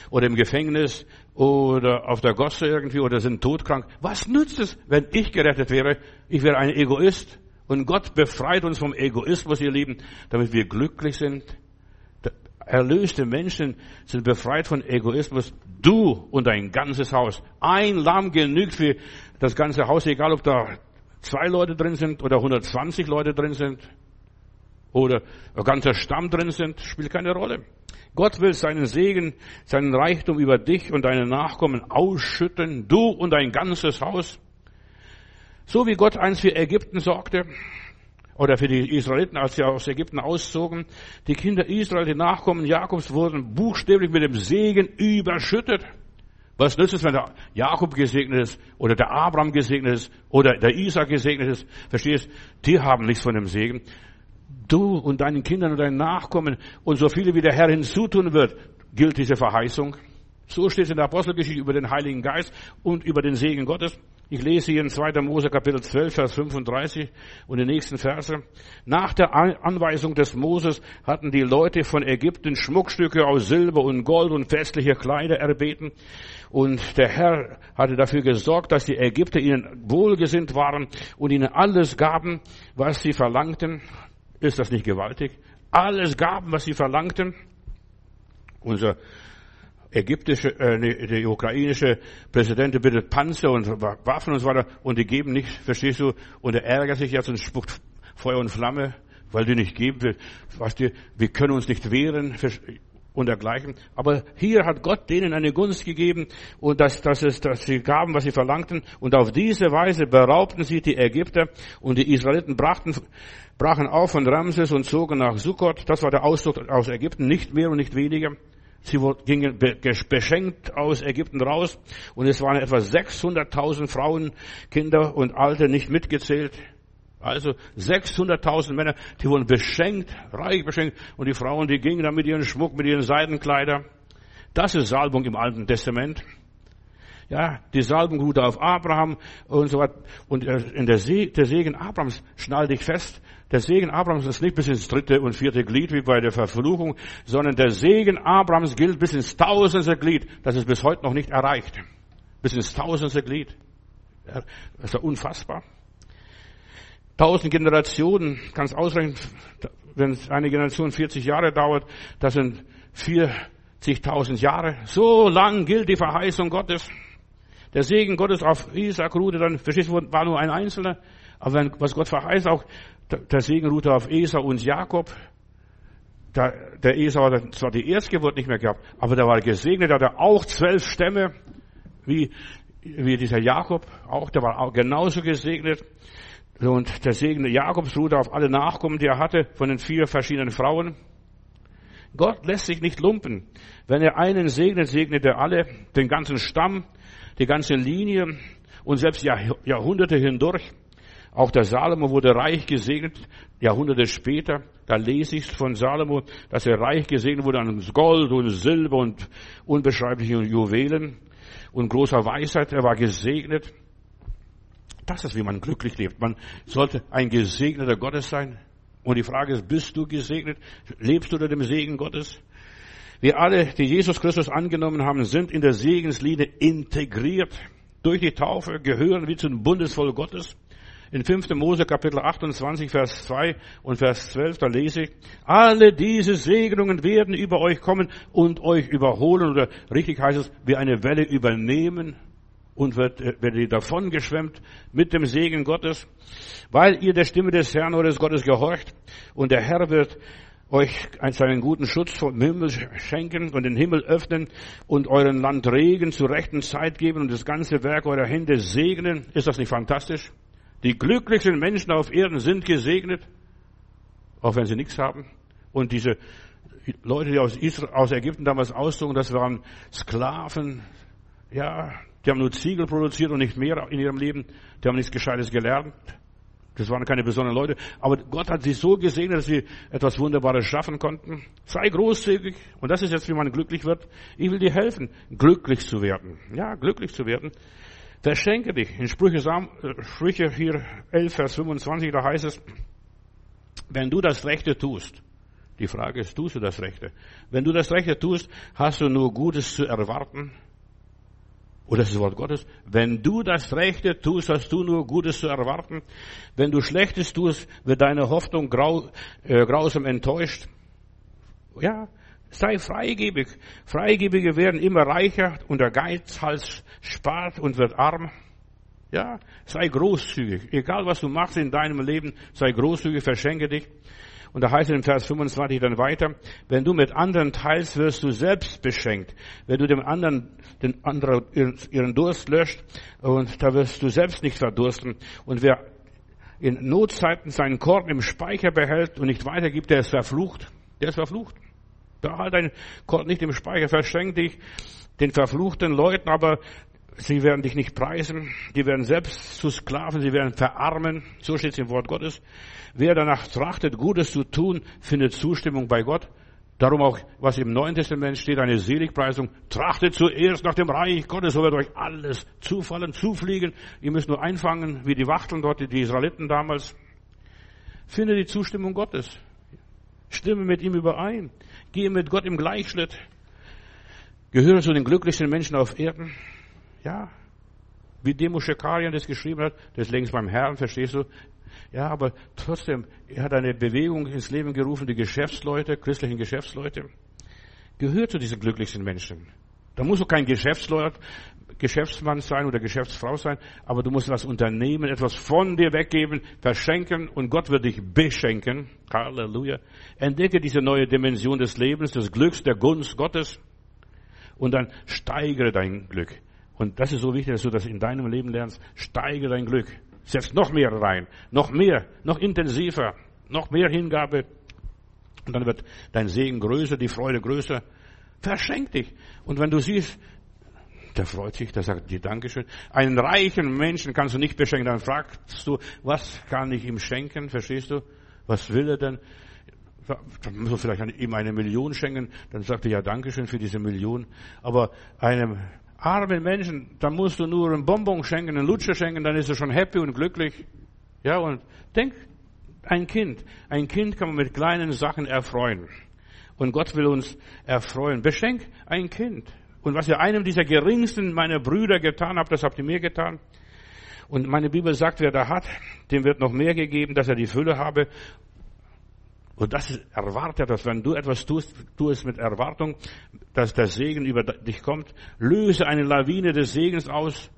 oder im Gefängnis oder auf der Gosse irgendwie oder sind todkrank. Was nützt es, wenn ich gerettet wäre? Ich wäre ein Egoist und Gott befreit uns vom Egoismus, ihr Lieben, damit wir glücklich sind. Erlöste Menschen sind befreit von Egoismus. Du und dein ganzes Haus. Ein Lamm genügt für das ganze Haus, egal ob da zwei Leute drin sind oder 120 Leute drin sind oder ein ganzer Stamm drin sind, spielt keine Rolle. Gott will seinen Segen, seinen Reichtum über dich und deine Nachkommen ausschütten, du und dein ganzes Haus. So wie Gott einst für Ägypten sorgte, oder für die Israeliten, als sie aus Ägypten auszogen, die Kinder Israel, die Nachkommen Jakobs wurden buchstäblich mit dem Segen überschüttet. Was nützt es, wenn der Jakob gesegnet ist oder der Abraham gesegnet ist oder der Isaac gesegnet ist? Verstehst? Die haben nichts von dem Segen. Du und deinen Kindern und deinen Nachkommen und so viele wie der Herr hinzutun wird, gilt diese Verheißung. So steht es in der Apostelgeschichte über den Heiligen Geist und über den Segen Gottes. Ich lese hier in 2. Mose Kapitel 12, Vers 35 und die nächsten Verse. Nach der Anweisung des Moses hatten die Leute von Ägypten Schmuckstücke aus Silber und Gold und festliche Kleider erbeten. Und der Herr hatte dafür gesorgt, dass die Ägypter ihnen wohlgesinnt waren und ihnen alles gaben, was sie verlangten. Ist das nicht gewaltig? Alles gaben, was sie verlangten. Unser ägyptische, äh, der ukrainische Präsident bittet Panzer und Waffen und so weiter und die geben nicht, verstehst du? Und er ärgert sich jetzt und spuckt Feuer und Flamme, weil die nicht geben. Weißt du, wir können uns nicht wehren und dergleichen. Aber hier hat Gott denen eine Gunst gegeben und dass, dass, es, dass sie gaben, was sie verlangten. Und auf diese Weise beraubten sie die Ägypter und die Israeliten brachten, brachen auf von Ramses und zogen nach Sukkot. Das war der Auszug aus Ägypten, nicht mehr und nicht weniger. Sie gingen beschenkt aus Ägypten raus und es waren etwa 600.000 Frauen, Kinder und Alte nicht mitgezählt. Also 600.000 Männer, die wurden beschenkt, reich beschenkt und die Frauen, die gingen dann mit ihren Schmuck, mit ihren Seidenkleider. Das ist Salbung im Alten Testament. Ja, die Salbung ruht auf Abraham und so weiter. Und in der, See, der Segen Abrahams schnall dich fest. Der Segen Abrahams ist nicht bis ins dritte und vierte Glied wie bei der Verfluchung, sondern der Segen Abrahams gilt bis ins tausendste Glied. Das ist bis heute noch nicht erreicht. Bis ins tausendste Glied. Das ist ja unfassbar. Tausend Generationen, kannst ausrechnen, wenn eine Generation 40 Jahre dauert, das sind 40.000 Jahre. So lang gilt die Verheißung Gottes. Der Segen Gottes auf Isaac ruhte dann, verstehst du, war nur ein Einzelner. Aber wenn, was Gott verheißt, auch der Segen ruhte auf Esau und Jakob. Der, der Esau hat zwar die Erstgeburt nicht mehr gehabt, aber der war gesegnet, hat er auch zwölf Stämme, wie wie dieser Jakob, auch, der war auch genauso gesegnet. Und der Segen Jakobs ruhte auf alle Nachkommen, die er hatte, von den vier verschiedenen Frauen. Gott lässt sich nicht lumpen. Wenn er einen segnet, segnet er alle, den ganzen Stamm, die ganze Linie und selbst Jahrhunderte hindurch. Auch der Salomo wurde reich gesegnet, Jahrhunderte später. Da lese ich von Salomo, dass er reich gesegnet wurde an Gold und Silber und unbeschreiblichen Juwelen und großer Weisheit. Er war gesegnet. Das ist, wie man glücklich lebt. Man sollte ein gesegneter Gottes sein. Und die Frage ist, bist du gesegnet? Lebst du unter dem Segen Gottes? Wir alle, die Jesus Christus angenommen haben, sind in der Segenslinie integriert. Durch die Taufe gehören wir zum Bundesvolk Gottes. In 5. Mose Kapitel 28, Vers 2 und Vers 12, da lese ich, alle diese Segnungen werden über euch kommen und euch überholen, oder richtig heißt es, wie eine Welle übernehmen und wird, äh, werdet ihr davon geschwemmt mit dem Segen Gottes, weil ihr der Stimme des Herrn oder des Gottes gehorcht und der Herr wird euch seinen guten Schutz vom Himmel schenken und den Himmel öffnen und euren Land Regen zur rechten Zeit geben und das ganze Werk eurer Hände segnen. Ist das nicht fantastisch? Die glücklichsten Menschen auf Erden sind gesegnet, auch wenn sie nichts haben. Und diese Leute, die aus, Israel, aus Ägypten damals auszogen, das waren Sklaven, ja, die haben nur Ziegel produziert und nicht mehr in ihrem Leben. Die haben nichts Gescheites gelernt. Das waren keine besonderen Leute. Aber Gott hat sie so gesegnet, dass sie etwas Wunderbares schaffen konnten. Sei großzügig. Und das ist jetzt, wie man glücklich wird. Ich will dir helfen, glücklich zu werden. Ja, glücklich zu werden. Verschenke dich. In Sprüche, äh, Sprüche 4, 11, Vers 25, da heißt es, wenn du das Rechte tust, die Frage ist, tust du das Rechte? Wenn du das Rechte tust, hast du nur Gutes zu erwarten. Oder das ist das Wort Gottes. Wenn du das Rechte tust, hast du nur Gutes zu erwarten. Wenn du Schlechtes tust, wird deine Hoffnung grau, äh, grausam enttäuscht. Ja, sei freigebig. Freigebige werden immer reicher und der Geizhals spart und wird arm. Ja, sei großzügig. Egal was du machst in deinem Leben, sei großzügig, verschenke dich. Und da heißt es in Vers 25 dann weiter, wenn du mit anderen teilst, wirst du selbst beschenkt. Wenn du dem anderen, den anderen ihren Durst löscht, und da wirst du selbst nicht verdursten. Und wer in Notzeiten seinen Korb im Speicher behält und nicht weitergibt, der ist verflucht. Der ist verflucht. Behalt deinen Korb nicht im Speicher, verschenk dich den verfluchten Leuten, aber sie werden dich nicht preisen, die werden selbst zu Sklaven, sie werden verarmen, so steht es im Wort Gottes. Wer danach trachtet, Gutes zu tun, findet Zustimmung bei Gott. Darum auch, was im Neuen Testament steht, eine Seligpreisung. Trachtet zuerst nach dem Reich Gottes, so wird euch alles zufallen, zufliegen. Ihr müsst nur einfangen, wie die Wachteln dort, die Israeliten damals. Finde die Zustimmung Gottes. Stimme mit ihm überein. Gehe mit Gott im Gleichschritt. Gehöre zu den glücklichsten Menschen auf Erden. Ja. Wie Demo Shekarian das geschrieben hat, das längst beim Herrn, verstehst du? Ja, aber trotzdem, er hat eine Bewegung ins Leben gerufen, die Geschäftsleute, christlichen Geschäftsleute, gehört zu diesen glücklichsten Menschen. Da musst du kein Geschäftsleut, Geschäftsmann sein oder Geschäftsfrau sein, aber du musst was unternehmen, etwas von dir weggeben, verschenken und Gott wird dich beschenken. Halleluja. Entdecke diese neue Dimension des Lebens, des Glücks, der Gunst Gottes und dann steigere dein Glück. Und das ist so wichtig, dass du das in deinem Leben lernst. Steigere dein Glück. Setz noch mehr rein, noch mehr, noch intensiver, noch mehr Hingabe. Und dann wird dein Segen größer, die Freude größer. Verschenk dich. Und wenn du siehst, der freut sich, der sagt dir Dankeschön. Einen reichen Menschen kannst du nicht beschenken. Dann fragst du, was kann ich ihm schenken? Verstehst du? Was will er denn? Dann muss man vielleicht ihm eine Million schenken. Dann sagt er ja Dankeschön für diese Million. Aber einem armen Menschen, da musst du nur einen Bonbon schenken, einen Lutscher schenken, dann ist er schon happy und glücklich. Ja, und denk, ein Kind, ein Kind kann man mit kleinen Sachen erfreuen. Und Gott will uns erfreuen. Beschenk ein Kind. Und was ihr einem dieser geringsten meiner Brüder getan habt, das habt ihr mir getan. Und meine Bibel sagt, wer da hat, dem wird noch mehr gegeben, dass er die Fülle habe. Und das erwartet, dass wenn du etwas tust, tu es mit Erwartung, dass der Segen über dich kommt. Löse eine Lawine des Segens aus,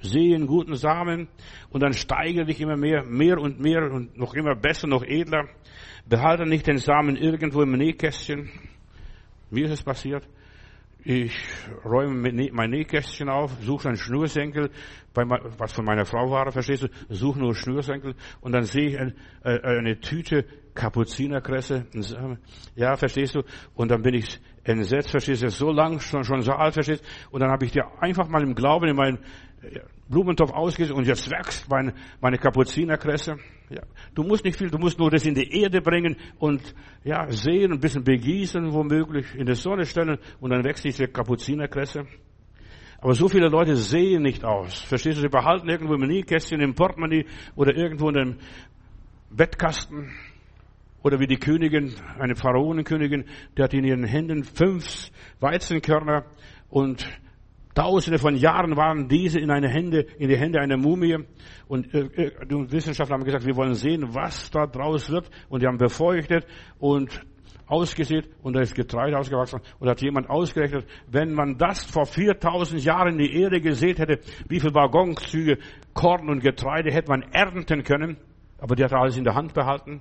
sehen guten Samen und dann steigere dich immer mehr, mehr und mehr und noch immer besser, noch edler. Behalte nicht den Samen irgendwo im Nähkästchen. Wie ist es passiert? Ich räume mein Nähkästchen auf, suche einen Schnürsenkel, was von meiner Frau war, verstehst du, suche nur Schnürsenkel und dann sehe ich äh, eine Tüte Kapuzinerkresse. Ja, verstehst du? Und dann bin ich entsetzt, verstehst du, so lang, schon, schon so alt, verstehst du? Und dann habe ich dir einfach mal im Glauben in meinen Blumentopf ausgesetzt und jetzt wächst meine, meine Kapuzinerkresse. Ja, du musst nicht viel, du musst nur das in die Erde bringen und ja, sehen, ein bisschen begießen, womöglich in die Sonne stellen und dann wächst diese Kapuzinerkresse. Aber so viele Leute sehen nicht aus. Verstehst du? Sie behalten irgendwo im Nähkästchen, im Portemonnaie oder irgendwo in einem Bettkasten. Oder wie die Königin, eine Pharaonenkönigin, die hat in ihren Händen fünf Weizenkörner und Tausende von Jahren waren diese in eine Hände, in die Hände einer Mumie. Und äh, äh, die Wissenschaftler haben gesagt, wir wollen sehen, was da draus wird. Und die haben befeuchtet und ausgesät und da ist Getreide ausgewachsen. Und hat jemand ausgerechnet, wenn man das vor 4000 Jahren in die Erde gesät hätte, wie viele Waggonzüge Korn und Getreide hätte man ernten können. Aber die hat alles in der Hand behalten.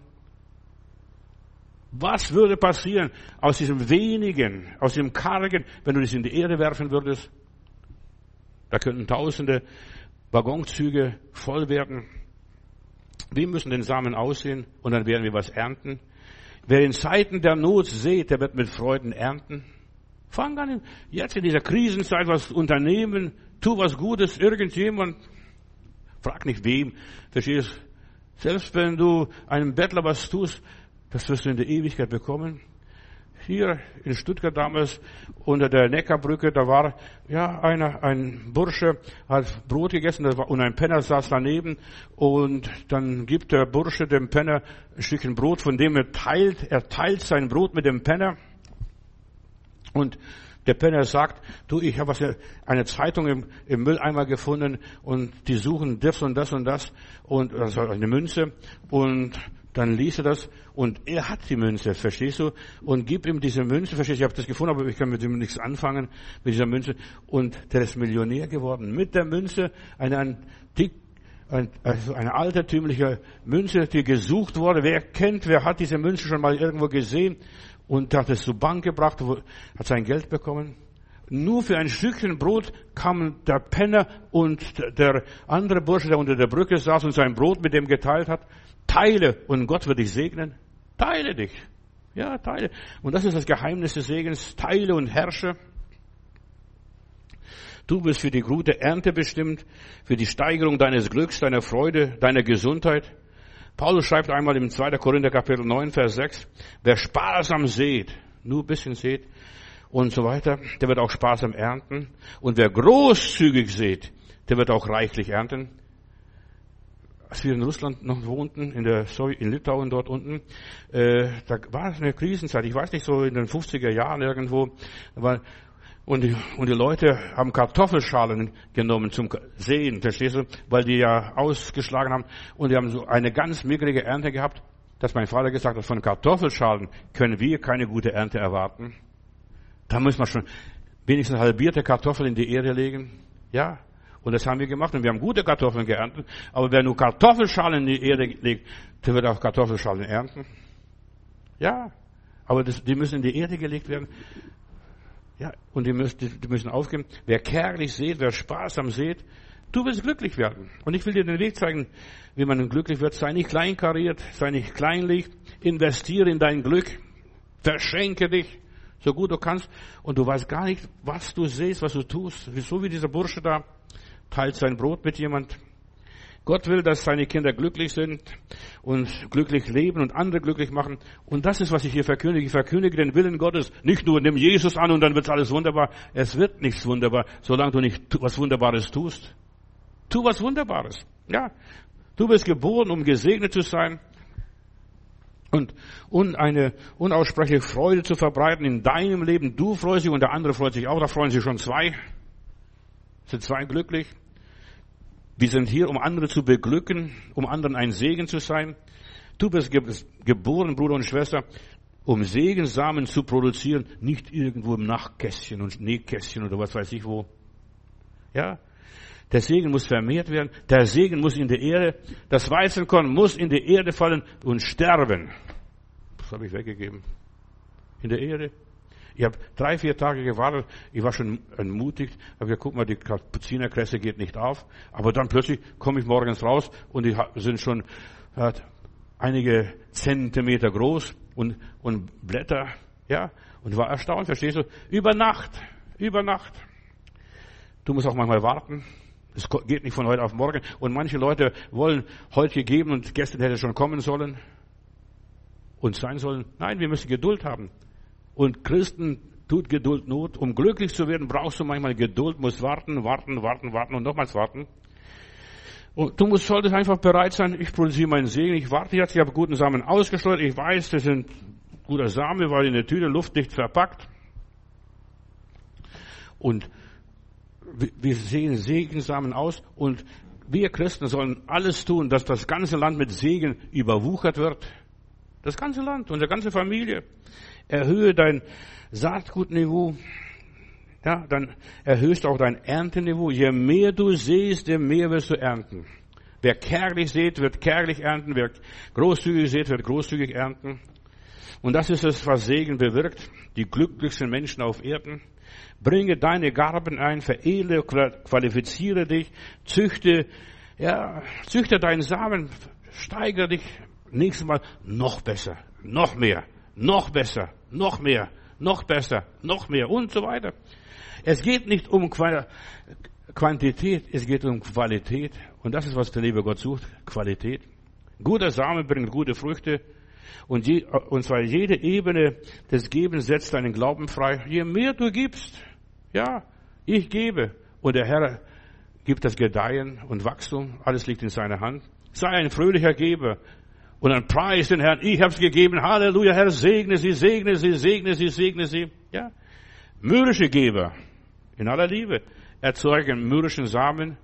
Was würde passieren aus diesem wenigen, aus dem kargen, wenn du das in die Erde werfen würdest? Da könnten tausende Waggonzüge voll werden. Wie müssen den Samen aussehen? Und dann werden wir was ernten. Wer in Zeiten der Not sät, der wird mit Freuden ernten. Fang an, jetzt in dieser Krisenzeit was unternehmen. Tu was Gutes, irgendjemand. Frag nicht wem. Verstehst? Selbst wenn du einem Bettler was tust, das wirst du in der Ewigkeit bekommen hier in Stuttgart damals unter der Neckarbrücke, da war ja einer, ein Bursche, hat Brot gegessen und ein Penner saß daneben und dann gibt der Bursche dem Penner ein Stückchen Brot, von dem er teilt, er teilt sein Brot mit dem Penner. Und der Penner sagt, du, ich habe eine Zeitung im, im, Mülleimer gefunden und die suchen das und das und das und also eine Münze und dann liest er das und er hat die Münze, verstehst du? Und gib ihm diese Münze, verstehst du? Ich habe das gefunden, aber ich kann mit ihm nichts anfangen, mit dieser Münze. Und der ist Millionär geworden. Mit der Münze eine antik, also eine altertümliche Münze, die gesucht wurde. Wer kennt, wer hat diese Münze schon mal irgendwo gesehen? Und hat es zur Bank gebracht, hat sein Geld bekommen. Nur für ein Stückchen Brot kam der Penner und der andere Bursche, der unter der Brücke saß und sein Brot mit dem geteilt hat. Teile und Gott wird dich segnen. Teile dich. Ja, teile. Und das ist das Geheimnis des Segens. Teile und herrsche. Du bist für die gute Ernte bestimmt, für die Steigerung deines Glücks, deiner Freude, deiner Gesundheit. Paulus schreibt einmal im 2. Korinther Kapitel 9, Vers 6, wer sparsam sät, nur ein bisschen sät und so weiter, der wird auch sparsam ernten. Und wer großzügig sät, der wird auch reichlich ernten als wir in Russland noch wohnten, in der in Litauen dort unten, äh, da war es eine Krisenzeit. Ich weiß nicht, so in den 50er Jahren irgendwo. War, und die, und die Leute haben Kartoffelschalen genommen zum Sehen, verstehst du? Weil die ja ausgeschlagen haben. Und die haben so eine ganz mickrige Ernte gehabt, dass mein Vater gesagt hat, von Kartoffelschalen können wir keine gute Ernte erwarten. Da muss man schon wenigstens halbierte Kartoffeln in die Erde legen. Ja, und das haben wir gemacht und wir haben gute Kartoffeln geerntet. Aber wer nur Kartoffelschalen in die Erde legt, der wird auch Kartoffelschalen ernten. Ja, aber das, die müssen in die Erde gelegt werden. Ja, und die müssen, die müssen aufgeben. Wer kärglich sät, wer sparsam sät, du wirst glücklich werden. Und ich will dir den Weg zeigen, wie man glücklich wird. Sei nicht kleinkariert, sei nicht kleinlich. Investiere in dein Glück. Verschenke dich so gut du kannst. Und du weißt gar nicht, was du siehst, was du tust. So wie dieser Bursche da teilt sein Brot mit jemand. Gott will, dass seine Kinder glücklich sind und glücklich leben und andere glücklich machen. Und das ist, was ich hier verkündige. Ich verkündige den Willen Gottes. Nicht nur nimm Jesus an und dann wird alles wunderbar. Es wird nichts wunderbar, solange du nicht was Wunderbares tust. Tu was Wunderbares. Ja. Du bist geboren, um gesegnet zu sein und, und eine unaussprechliche Freude zu verbreiten in deinem Leben. Du freust dich und der andere freut sich auch. Da freuen sich schon zwei. Sind zwei glücklich. Wir sind hier, um andere zu beglücken, um anderen ein Segen zu sein. Du bist geboren, Bruder und Schwester, um Segensamen zu produzieren, nicht irgendwo im Nachtkästchen und Nähkästchen oder was weiß ich wo. Ja, der Segen muss vermehrt werden. Der Segen muss in die Erde, das Weizenkorn muss in die Erde fallen und sterben. Das habe ich weggegeben. In der Erde. Ich habe drei, vier Tage gewartet. Ich war schon entmutigt. Aber gesagt, guck mal, die Kapuzinerkresse geht nicht auf. Aber dann plötzlich komme ich morgens raus und die sind schon äh, einige Zentimeter groß und, und Blätter. Ja, und war erstaunt, verstehst du? Über Nacht, über Nacht. Du musst auch manchmal warten. Es geht nicht von heute auf morgen. Und manche Leute wollen heute gegeben und gestern hätte schon kommen sollen und sein sollen. Nein, wir müssen Geduld haben. Und Christen tut Geduld Not. Um glücklich zu werden, brauchst du manchmal Geduld, musst warten, warten, warten, warten und nochmals warten. Und du musst, solltest einfach bereit sein, ich produziere meinen Segen, ich warte jetzt, ich habe guten Samen ausgestreut, ich weiß, das sind guter Same, weil in der Tüte luftdicht verpackt. Und wir sehen Segensamen aus und wir Christen sollen alles tun, dass das ganze Land mit Segen überwuchert wird. Das ganze Land, unsere ganze Familie. Erhöhe dein Saatgutniveau. Ja, dann erhöhst auch dein Ernteniveau. Je mehr du siehst, je mehr wirst du ernten. Wer kärglich sät, wird kärglich ernten. Wer großzügig sät, wird großzügig ernten. Und das ist es, was Segen bewirkt. Die glücklichsten Menschen auf Erden. Bringe deine Garben ein, veredle, qualifiziere dich, züchte, ja, züchte deinen Samen, steigere dich, nächstes Mal noch besser, noch mehr, noch besser, noch mehr, noch besser, noch mehr und so weiter. Es geht nicht um Quantität, es geht um Qualität. Und das ist, was der liebe Gott sucht, Qualität. Guter Same bringt gute Früchte. Und, je, und zwar jede Ebene des Gebens setzt deinen Glauben frei. Je mehr du gibst, ja, ich gebe. Und der Herr gibt das Gedeihen und Wachstum. Alles liegt in seiner Hand. Sei ein fröhlicher Geber. Und dann preis den Herrn, ich habe es gegeben, Halleluja, Herr, segne sie, segne sie, segne sie, segne sie. Ja. Mürrische Geber, in aller Liebe, erzeugen mürrischen Samen.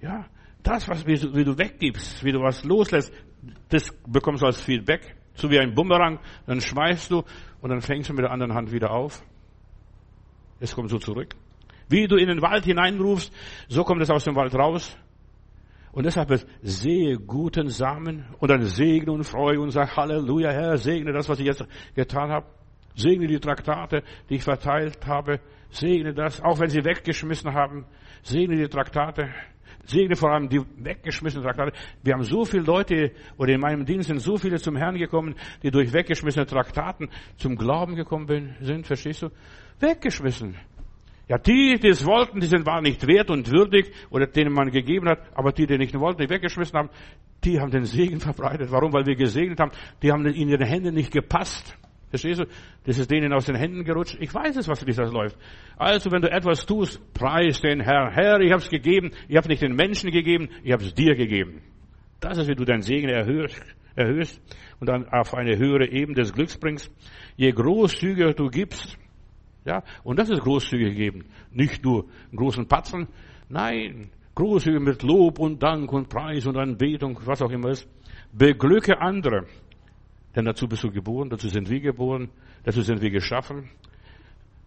Ja, das, was wie wie du weggibst, wie du was loslässt, das bekommst du als Feedback. So wie ein Bumerang, dann schmeißt du und dann fängst du mit der anderen Hand wieder auf. Es kommt so zurück. Wie du in den Wald hineinrufst, so kommt es aus dem Wald raus. Und deshalb sehe guten Samen und dann segne und freue und sag Halleluja, Herr, segne das, was ich jetzt getan habe. Segne die Traktate, die ich verteilt habe. Segne das, auch wenn sie weggeschmissen haben. Segne die Traktate. Segne vor allem die weggeschmissenen Traktate. Wir haben so viele Leute, oder in meinem Dienst sind so viele zum Herrn gekommen, die durch weggeschmissene Traktaten zum Glauben gekommen sind. Verstehst du? Weggeschmissen. Ja, die, die es wollten, die sind, waren nicht wert und würdig oder denen man gegeben hat, aber die, die nicht wollten, die weggeschmissen haben, die haben den Segen verbreitet. Warum? Weil wir gesegnet haben. Die haben in ihre Hände nicht gepasst. Verstehst du? Das ist denen aus den Händen gerutscht. Ich weiß es, was für das läuft. Also, wenn du etwas tust, preis den Herrn. Herr, ich habe es gegeben. Ich habe nicht den Menschen gegeben, ich habe es dir gegeben. Das ist, wie du deinen Segen erhöhst, erhöhst und dann auf eine höhere Ebene des Glücks bringst. Je großzügiger du gibst, ja, und das ist großzügig geben. Nicht nur großen Patzen, nein, großzügig mit Lob und Dank und Preis und Anbetung, was auch immer ist. Beglücke andere. Denn dazu bist du geboren, dazu sind wir geboren, dazu sind wir geschaffen,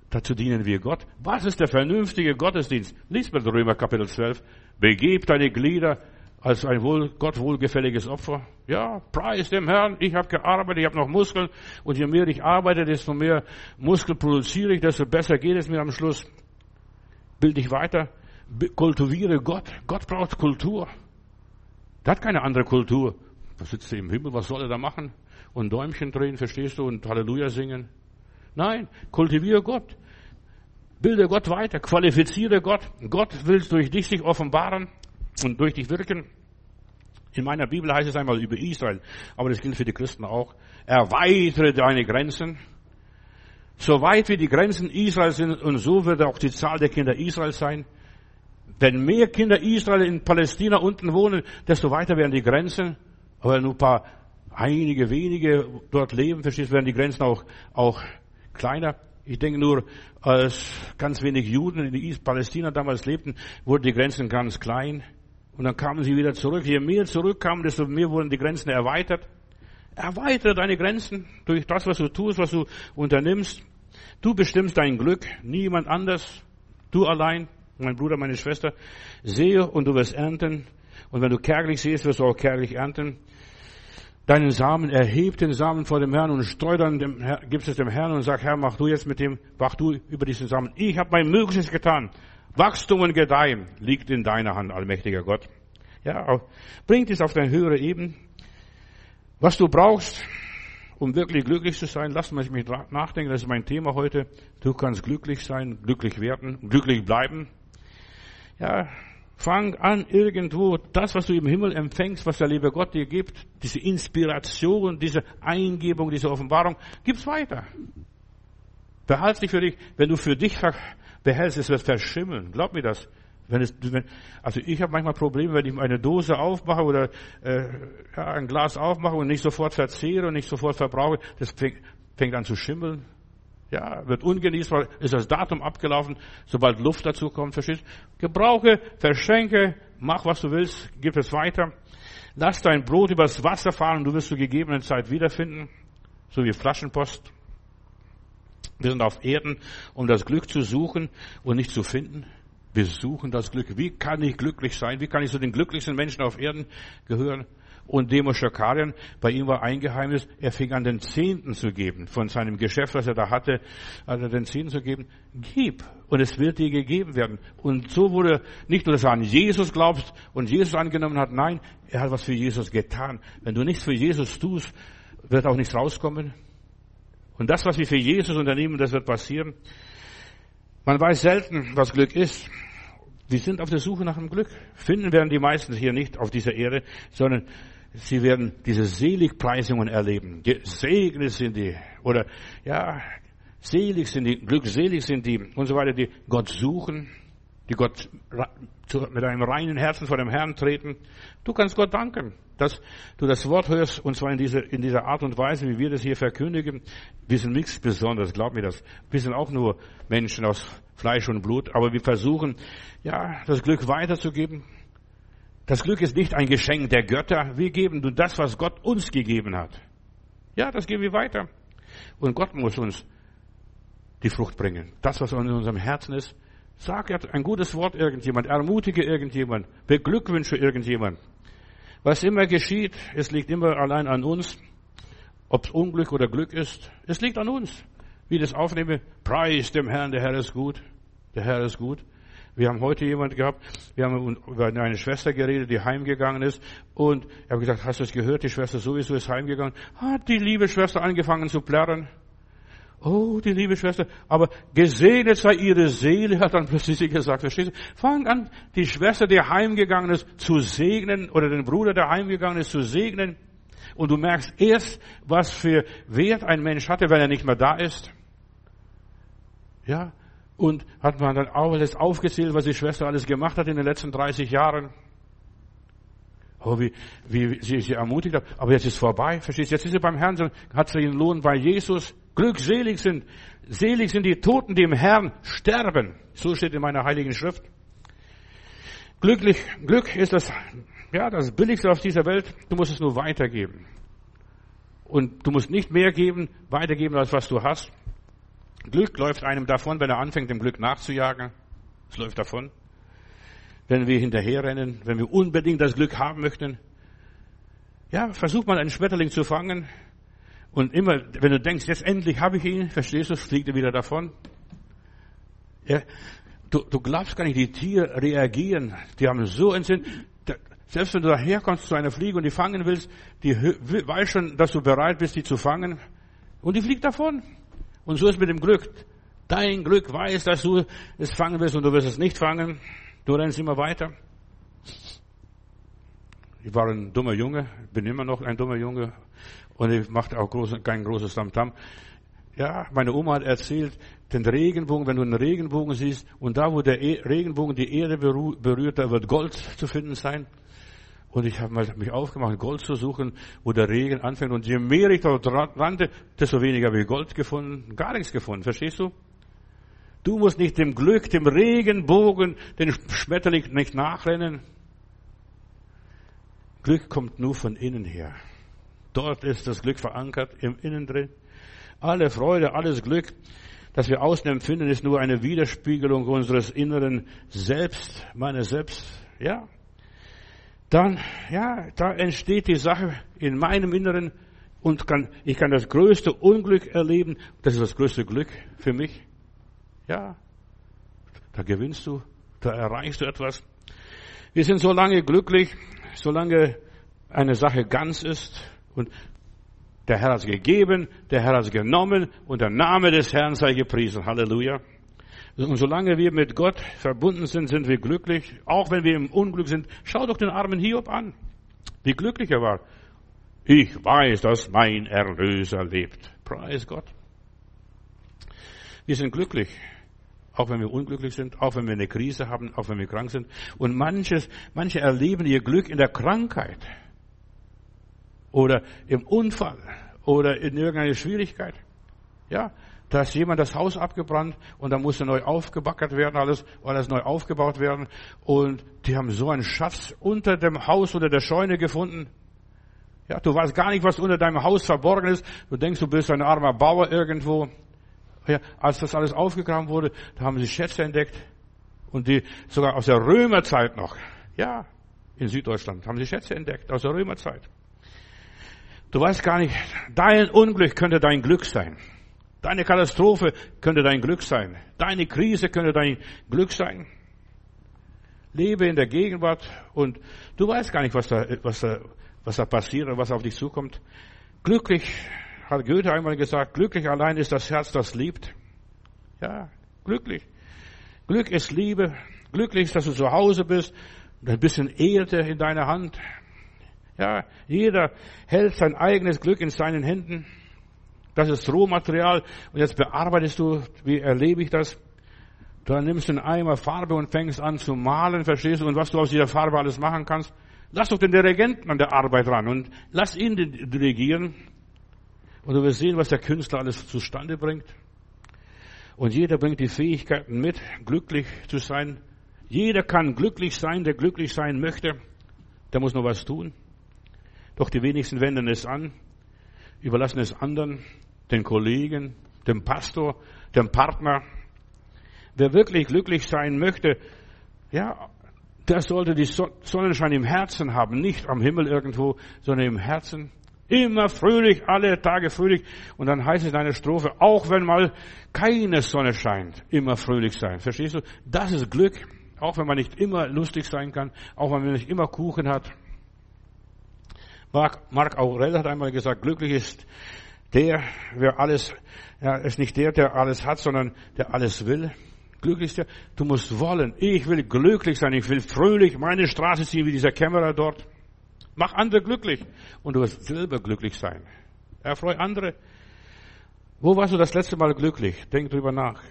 dazu dienen wir Gott. Was ist der vernünftige Gottesdienst? Lies mal Römer Kapitel 12. Begeb deine Glieder als ein wohl, Gott wohlgefälliges Opfer. Ja, preis dem Herrn, ich habe gearbeitet, ich habe noch Muskeln und je mehr ich arbeite, desto mehr Muskel produziere ich, desto besser geht es mir am Schluss. Bild dich weiter, kultiviere Gott. Gott braucht Kultur. Der hat keine andere Kultur. Da sitzt er im Himmel, was soll er da machen? Und Däumchen drehen, verstehst du, und Halleluja singen? Nein, kultiviere Gott. Bilde Gott weiter, qualifiziere Gott. Gott will durch dich sich offenbaren und durch dich wirken. In meiner Bibel heißt es einmal über Israel, aber das gilt für die Christen auch. Erweitere deine Grenzen. So weit wie die Grenzen Israels sind und so wird auch die Zahl der Kinder Israels sein. Wenn mehr Kinder Israel in Palästina unten wohnen, desto weiter werden die Grenzen. Aber nur ein paar, einige wenige dort leben, verstehst du, werden die Grenzen auch, auch kleiner. Ich denke nur, als ganz wenig Juden in Palästina damals lebten, wurden die Grenzen ganz klein. Und dann kamen sie wieder zurück. Je mehr zurückkamen, desto mehr wurden die Grenzen erweitert. Erweitere deine Grenzen durch das, was du tust, was du unternimmst. Du bestimmst dein Glück, niemand anders. Du allein, mein Bruder, meine Schwester. Sehe und du wirst ernten. Und wenn du kärglich siehst, wirst du auch kärglich ernten. deinen Samen, erheb den Samen vor dem Herrn und streu dann dem gibst es dem Herrn und sag, Herr, mach du jetzt mit dem, wach du über diesen Samen. Ich habe mein Möglichstes getan. Wachstum und Gedeihen liegt in deiner Hand, allmächtiger Gott. Ja, bring dies auf deine höhere Ebene. Was du brauchst, um wirklich glücklich zu sein, lass mich nachdenken, das ist mein Thema heute. Du kannst glücklich sein, glücklich werden, glücklich bleiben. Ja, fang an irgendwo, das, was du im Himmel empfängst, was der liebe Gott dir gibt, diese Inspiration, diese Eingebung, diese Offenbarung, gib's weiter. Behalte dich für dich. Wenn du für dich behältst, es wird verschimmeln. Glaub mir das. Wenn es, wenn, also ich habe manchmal Probleme, wenn ich eine Dose aufmache oder äh, ja, ein Glas aufmache und nicht sofort verzehre und nicht sofort verbrauche, das fängt, fängt an zu schimmeln. Ja, wird ungenießbar, ist das Datum abgelaufen, sobald Luft dazu kommt, verstehst Gebrauche, verschenke, mach was du willst, gib es weiter. Lass dein Brot übers Wasser fahren und du wirst zur gegebenen Zeit wiederfinden, so wie Flaschenpost. Wir sind auf Erden, um das Glück zu suchen und nicht zu finden. Wir suchen das Glück. Wie kann ich glücklich sein? Wie kann ich zu den glücklichsten Menschen auf Erden gehören? Und Demos Schakarian, bei ihm war ein Geheimnis, er fing an, den Zehnten zu geben. Von seinem Geschäft, was er da hatte, also den Zehnten zu geben. Gib. Und es wird dir gegeben werden. Und so wurde nicht nur, dass er an Jesus glaubst und Jesus angenommen hat. Nein, er hat was für Jesus getan. Wenn du nichts für Jesus tust, wird auch nichts rauskommen. Und das, was wir für Jesus unternehmen, das wird passieren. Man weiß selten, was Glück ist. Wir sind auf der Suche nach dem Glück. Finden werden die meisten hier nicht auf dieser Erde, sondern sie werden diese Seligpreisungen erleben. Gesegnet sind die, oder, ja, selig sind die, glückselig sind die, und so weiter, die Gott suchen, die Gott mit einem reinen Herzen vor dem Herrn treten. Du kannst Gott danken, dass du das Wort hörst, und zwar in dieser, in dieser Art und Weise, wie wir das hier verkündigen. Wir sind nichts Besonderes, glaub mir das. Wir sind auch nur Menschen aus Fleisch und Blut, aber wir versuchen, ja, das Glück weiterzugeben. Das Glück ist nicht ein Geschenk der Götter. Wir geben nur das, was Gott uns gegeben hat. Ja, das geben wir weiter. Und Gott muss uns die Frucht bringen. Das, was in unserem Herzen ist. Sag ein gutes Wort irgendjemand, ermutige irgendjemand, beglückwünsche irgendjemand. Was immer geschieht, es liegt immer allein an uns. Ob es Unglück oder Glück ist, es liegt an uns wie das aufnehme, preis dem Herrn, der Herr ist gut, der Herr ist gut. Wir haben heute jemand gehabt, wir haben über eine Schwester geredet, die heimgegangen ist und ich habe gesagt, hast du es gehört, die Schwester sowieso ist heimgegangen. Hat die liebe Schwester angefangen zu plärren. Oh, die liebe Schwester, aber gesegnet sei ihre Seele, hat dann plötzlich sie gesagt, verstehst du? Fang an, die Schwester, die heimgegangen ist, zu segnen, oder den Bruder, der heimgegangen ist, zu segnen. Und du merkst erst, was für Wert ein Mensch hatte, wenn er nicht mehr da ist. Ja, und hat man dann alles aufgezählt, was die Schwester alles gemacht hat in den letzten 30 Jahren. Oh, wie, wie sie sie ermutigt hat. Aber jetzt ist vorbei, verstehst du? Jetzt ist sie beim Herrn, hat sie ihren Lohn bei Jesus. Glückselig sind, selig sind die Toten, die im Herrn sterben. So steht in meiner heiligen Schrift. Glücklich, Glück ist das, ja, das Billigste auf dieser Welt. Du musst es nur weitergeben. Und du musst nicht mehr geben, weitergeben, als was du hast. Glück läuft einem davon, wenn er anfängt, dem Glück nachzujagen. Es läuft davon. Wenn wir hinterherrennen, wenn wir unbedingt das Glück haben möchten. Ja, versuch mal einen Schmetterling zu fangen. Und immer, wenn du denkst, jetzt endlich habe ich ihn, verstehst du, fliegt er wieder davon. Ja, du, du glaubst gar nicht, die Tiere reagieren. Die haben so einen Sinn. Selbst wenn du daherkommst zu einer Fliege und die fangen willst, die weiß schon, dass du bereit bist, die zu fangen. Und die fliegt davon. Und so ist mit dem Glück. Dein Glück weiß, dass du es fangen wirst und du wirst es nicht fangen. Du rennst immer weiter. Ich war ein dummer Junge, bin immer noch ein dummer Junge und ich machte auch groß, kein großes Tamtam. Ja, meine Oma hat erzählt, den Regenbogen, wenn du einen Regenbogen siehst und da, wo der e Regenbogen die Erde berührt, da wird Gold zu finden sein. Und ich habe mich aufgemacht, Gold zu suchen, wo der Regen anfängt. Und je mehr ich dort rannte, desto weniger habe ich Gold gefunden. Gar nichts gefunden, verstehst du? Du musst nicht dem Glück, dem Regenbogen, den Schmetterling nicht nachrennen. Glück kommt nur von innen her. Dort ist das Glück verankert, im Innen drin. Alle Freude, alles Glück, das wir außen empfinden, ist nur eine Widerspiegelung unseres inneren Selbst, meines Selbst. Ja, dann, ja, da entsteht die Sache in meinem Inneren und kann, ich kann das größte Unglück erleben. Das ist das größte Glück für mich. Ja, da gewinnst du, da erreichst du etwas. Wir sind so lange glücklich, solange eine Sache ganz ist und der Herr hat gegeben, der Herr hat genommen und der Name des Herrn sei gepriesen. Halleluja. Und solange wir mit Gott verbunden sind, sind wir glücklich. Auch wenn wir im Unglück sind. Schau doch den armen Hiob an. Wie glücklich er war. Ich weiß, dass mein Erlöser lebt. Preis Gott. Wir sind glücklich. Auch wenn wir unglücklich sind, auch wenn wir eine Krise haben, auch wenn wir krank sind. Und manches, manche erleben ihr Glück in der Krankheit oder im Unfall oder in irgendeiner Schwierigkeit. Ja, da ist jemand das Haus abgebrannt und da musste neu aufgebackert werden, alles, alles neu aufgebaut werden. Und die haben so einen Schatz unter dem Haus oder der Scheune gefunden. Ja, du weißt gar nicht, was unter deinem Haus verborgen ist. Du denkst, du bist ein armer Bauer irgendwo. Ja, als das alles aufgegraben wurde, da haben sie Schätze entdeckt. Und die, sogar aus der Römerzeit noch. Ja, in Süddeutschland haben sie Schätze entdeckt, aus der Römerzeit. Du weißt gar nicht, dein Unglück könnte dein Glück sein. Deine Katastrophe könnte dein Glück sein. Deine Krise könnte dein Glück sein. Lebe in der Gegenwart und du weißt gar nicht, was da, was da, was da passiert und was auf dich zukommt. Glücklich, hat Goethe einmal gesagt, glücklich allein ist das Herz, das liebt. Ja, glücklich. Glück ist Liebe. Glücklich ist, dass du zu Hause bist. Ein bisschen Erde in deiner Hand. Ja, jeder hält sein eigenes Glück in seinen Händen. Das ist Rohmaterial. Und jetzt bearbeitest du, wie erlebe ich das? Dann nimmst du einen Eimer Farbe und fängst an zu malen, verstehst du? Und was du aus dieser Farbe alles machen kannst. Lass doch den Dirigenten an der Arbeit ran und lass ihn dirigieren. Und du wirst sehen, was der Künstler alles zustande bringt. Und jeder bringt die Fähigkeiten mit, glücklich zu sein. Jeder kann glücklich sein, der glücklich sein möchte. Der muss nur was tun. Doch die wenigsten wenden es an, überlassen es anderen, den Kollegen, dem Pastor, dem Partner. Wer wirklich glücklich sein möchte, ja, der sollte die Sonnenschein im Herzen haben, nicht am Himmel irgendwo, sondern im Herzen. Immer fröhlich, alle Tage fröhlich. Und dann heißt es in einer Strophe, auch wenn mal keine Sonne scheint, immer fröhlich sein. Verstehst du? Das ist Glück. Auch wenn man nicht immer lustig sein kann, auch wenn man nicht immer Kuchen hat. Mark, Aurel hat einmal gesagt, glücklich ist der, wer alles, ja, ist nicht der, der alles hat, sondern der alles will. Glücklich ist der, du musst wollen. Ich will glücklich sein, ich will fröhlich meine Straße ziehen wie dieser Kämmerer dort. Mach andere glücklich und du wirst selber glücklich sein. Erfreu andere. Wo warst du das letzte Mal glücklich? Denk drüber nach.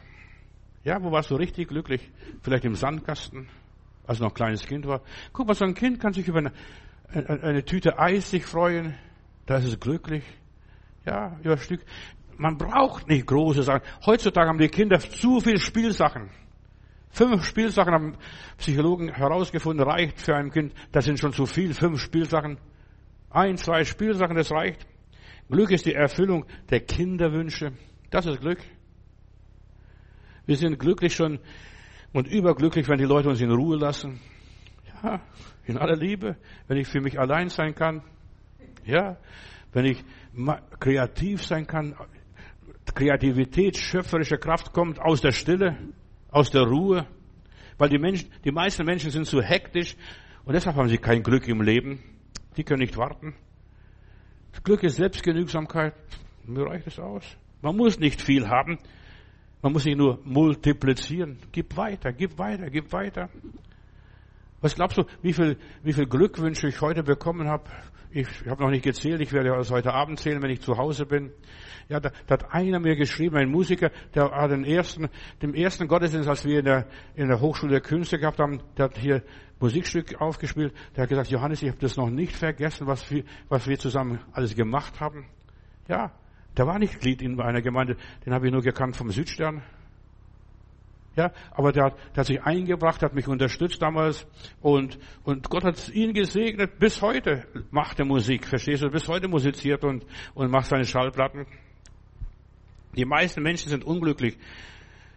Ja, wo warst du richtig glücklich? Vielleicht im Sandkasten, als noch ein kleines Kind war. Guck mal, so ein Kind kann sich über eine, Tüte Eis sich freuen. Da ist es glücklich. Ja, über Stück. Man braucht nicht große Sachen. Heutzutage haben die Kinder zu viel Spielsachen. Fünf Spielsachen haben Psychologen herausgefunden, reicht für ein Kind. Das sind schon zu viel. Fünf Spielsachen. Ein, zwei Spielsachen, das reicht. Glück ist die Erfüllung der Kinderwünsche. Das ist Glück. Wir sind glücklich schon und überglücklich, wenn die Leute uns in Ruhe lassen. Ja, in aller Liebe, wenn ich für mich allein sein kann. Ja, wenn ich kreativ sein kann. Kreativität, schöpferische Kraft kommt aus der Stille, aus der Ruhe. Weil die Menschen, die meisten Menschen sind zu hektisch und deshalb haben sie kein Glück im Leben. Die können nicht warten. Das Glück ist Selbstgenügsamkeit. Mir reicht es aus. Man muss nicht viel haben. Man muss sich nur multiplizieren. Gib weiter, gib weiter, gib weiter. Was glaubst du, wie viel, wie viel Glückwünsche ich heute bekommen habe? Ich, habe noch nicht gezählt, ich werde es heute Abend zählen, wenn ich zu Hause bin. Ja, da, da hat einer mir geschrieben, ein Musiker, der hat den ersten, dem ersten Gottesdienst, als wir in der, in der Hochschule der Künste gehabt haben, der hat hier Musikstück aufgespielt. Der hat gesagt, Johannes, ich habe das noch nicht vergessen, was wir, was wir zusammen alles gemacht haben. Ja, der war nicht Glied in einer Gemeinde, den habe ich nur gekannt vom Südstern. Ja, aber der hat, der hat sich eingebracht, hat mich unterstützt damals und, und Gott hat ihn gesegnet. Bis heute macht er Musik, verstehst du? Bis heute musiziert und, und macht seine Schallplatten. Die meisten Menschen sind unglücklich.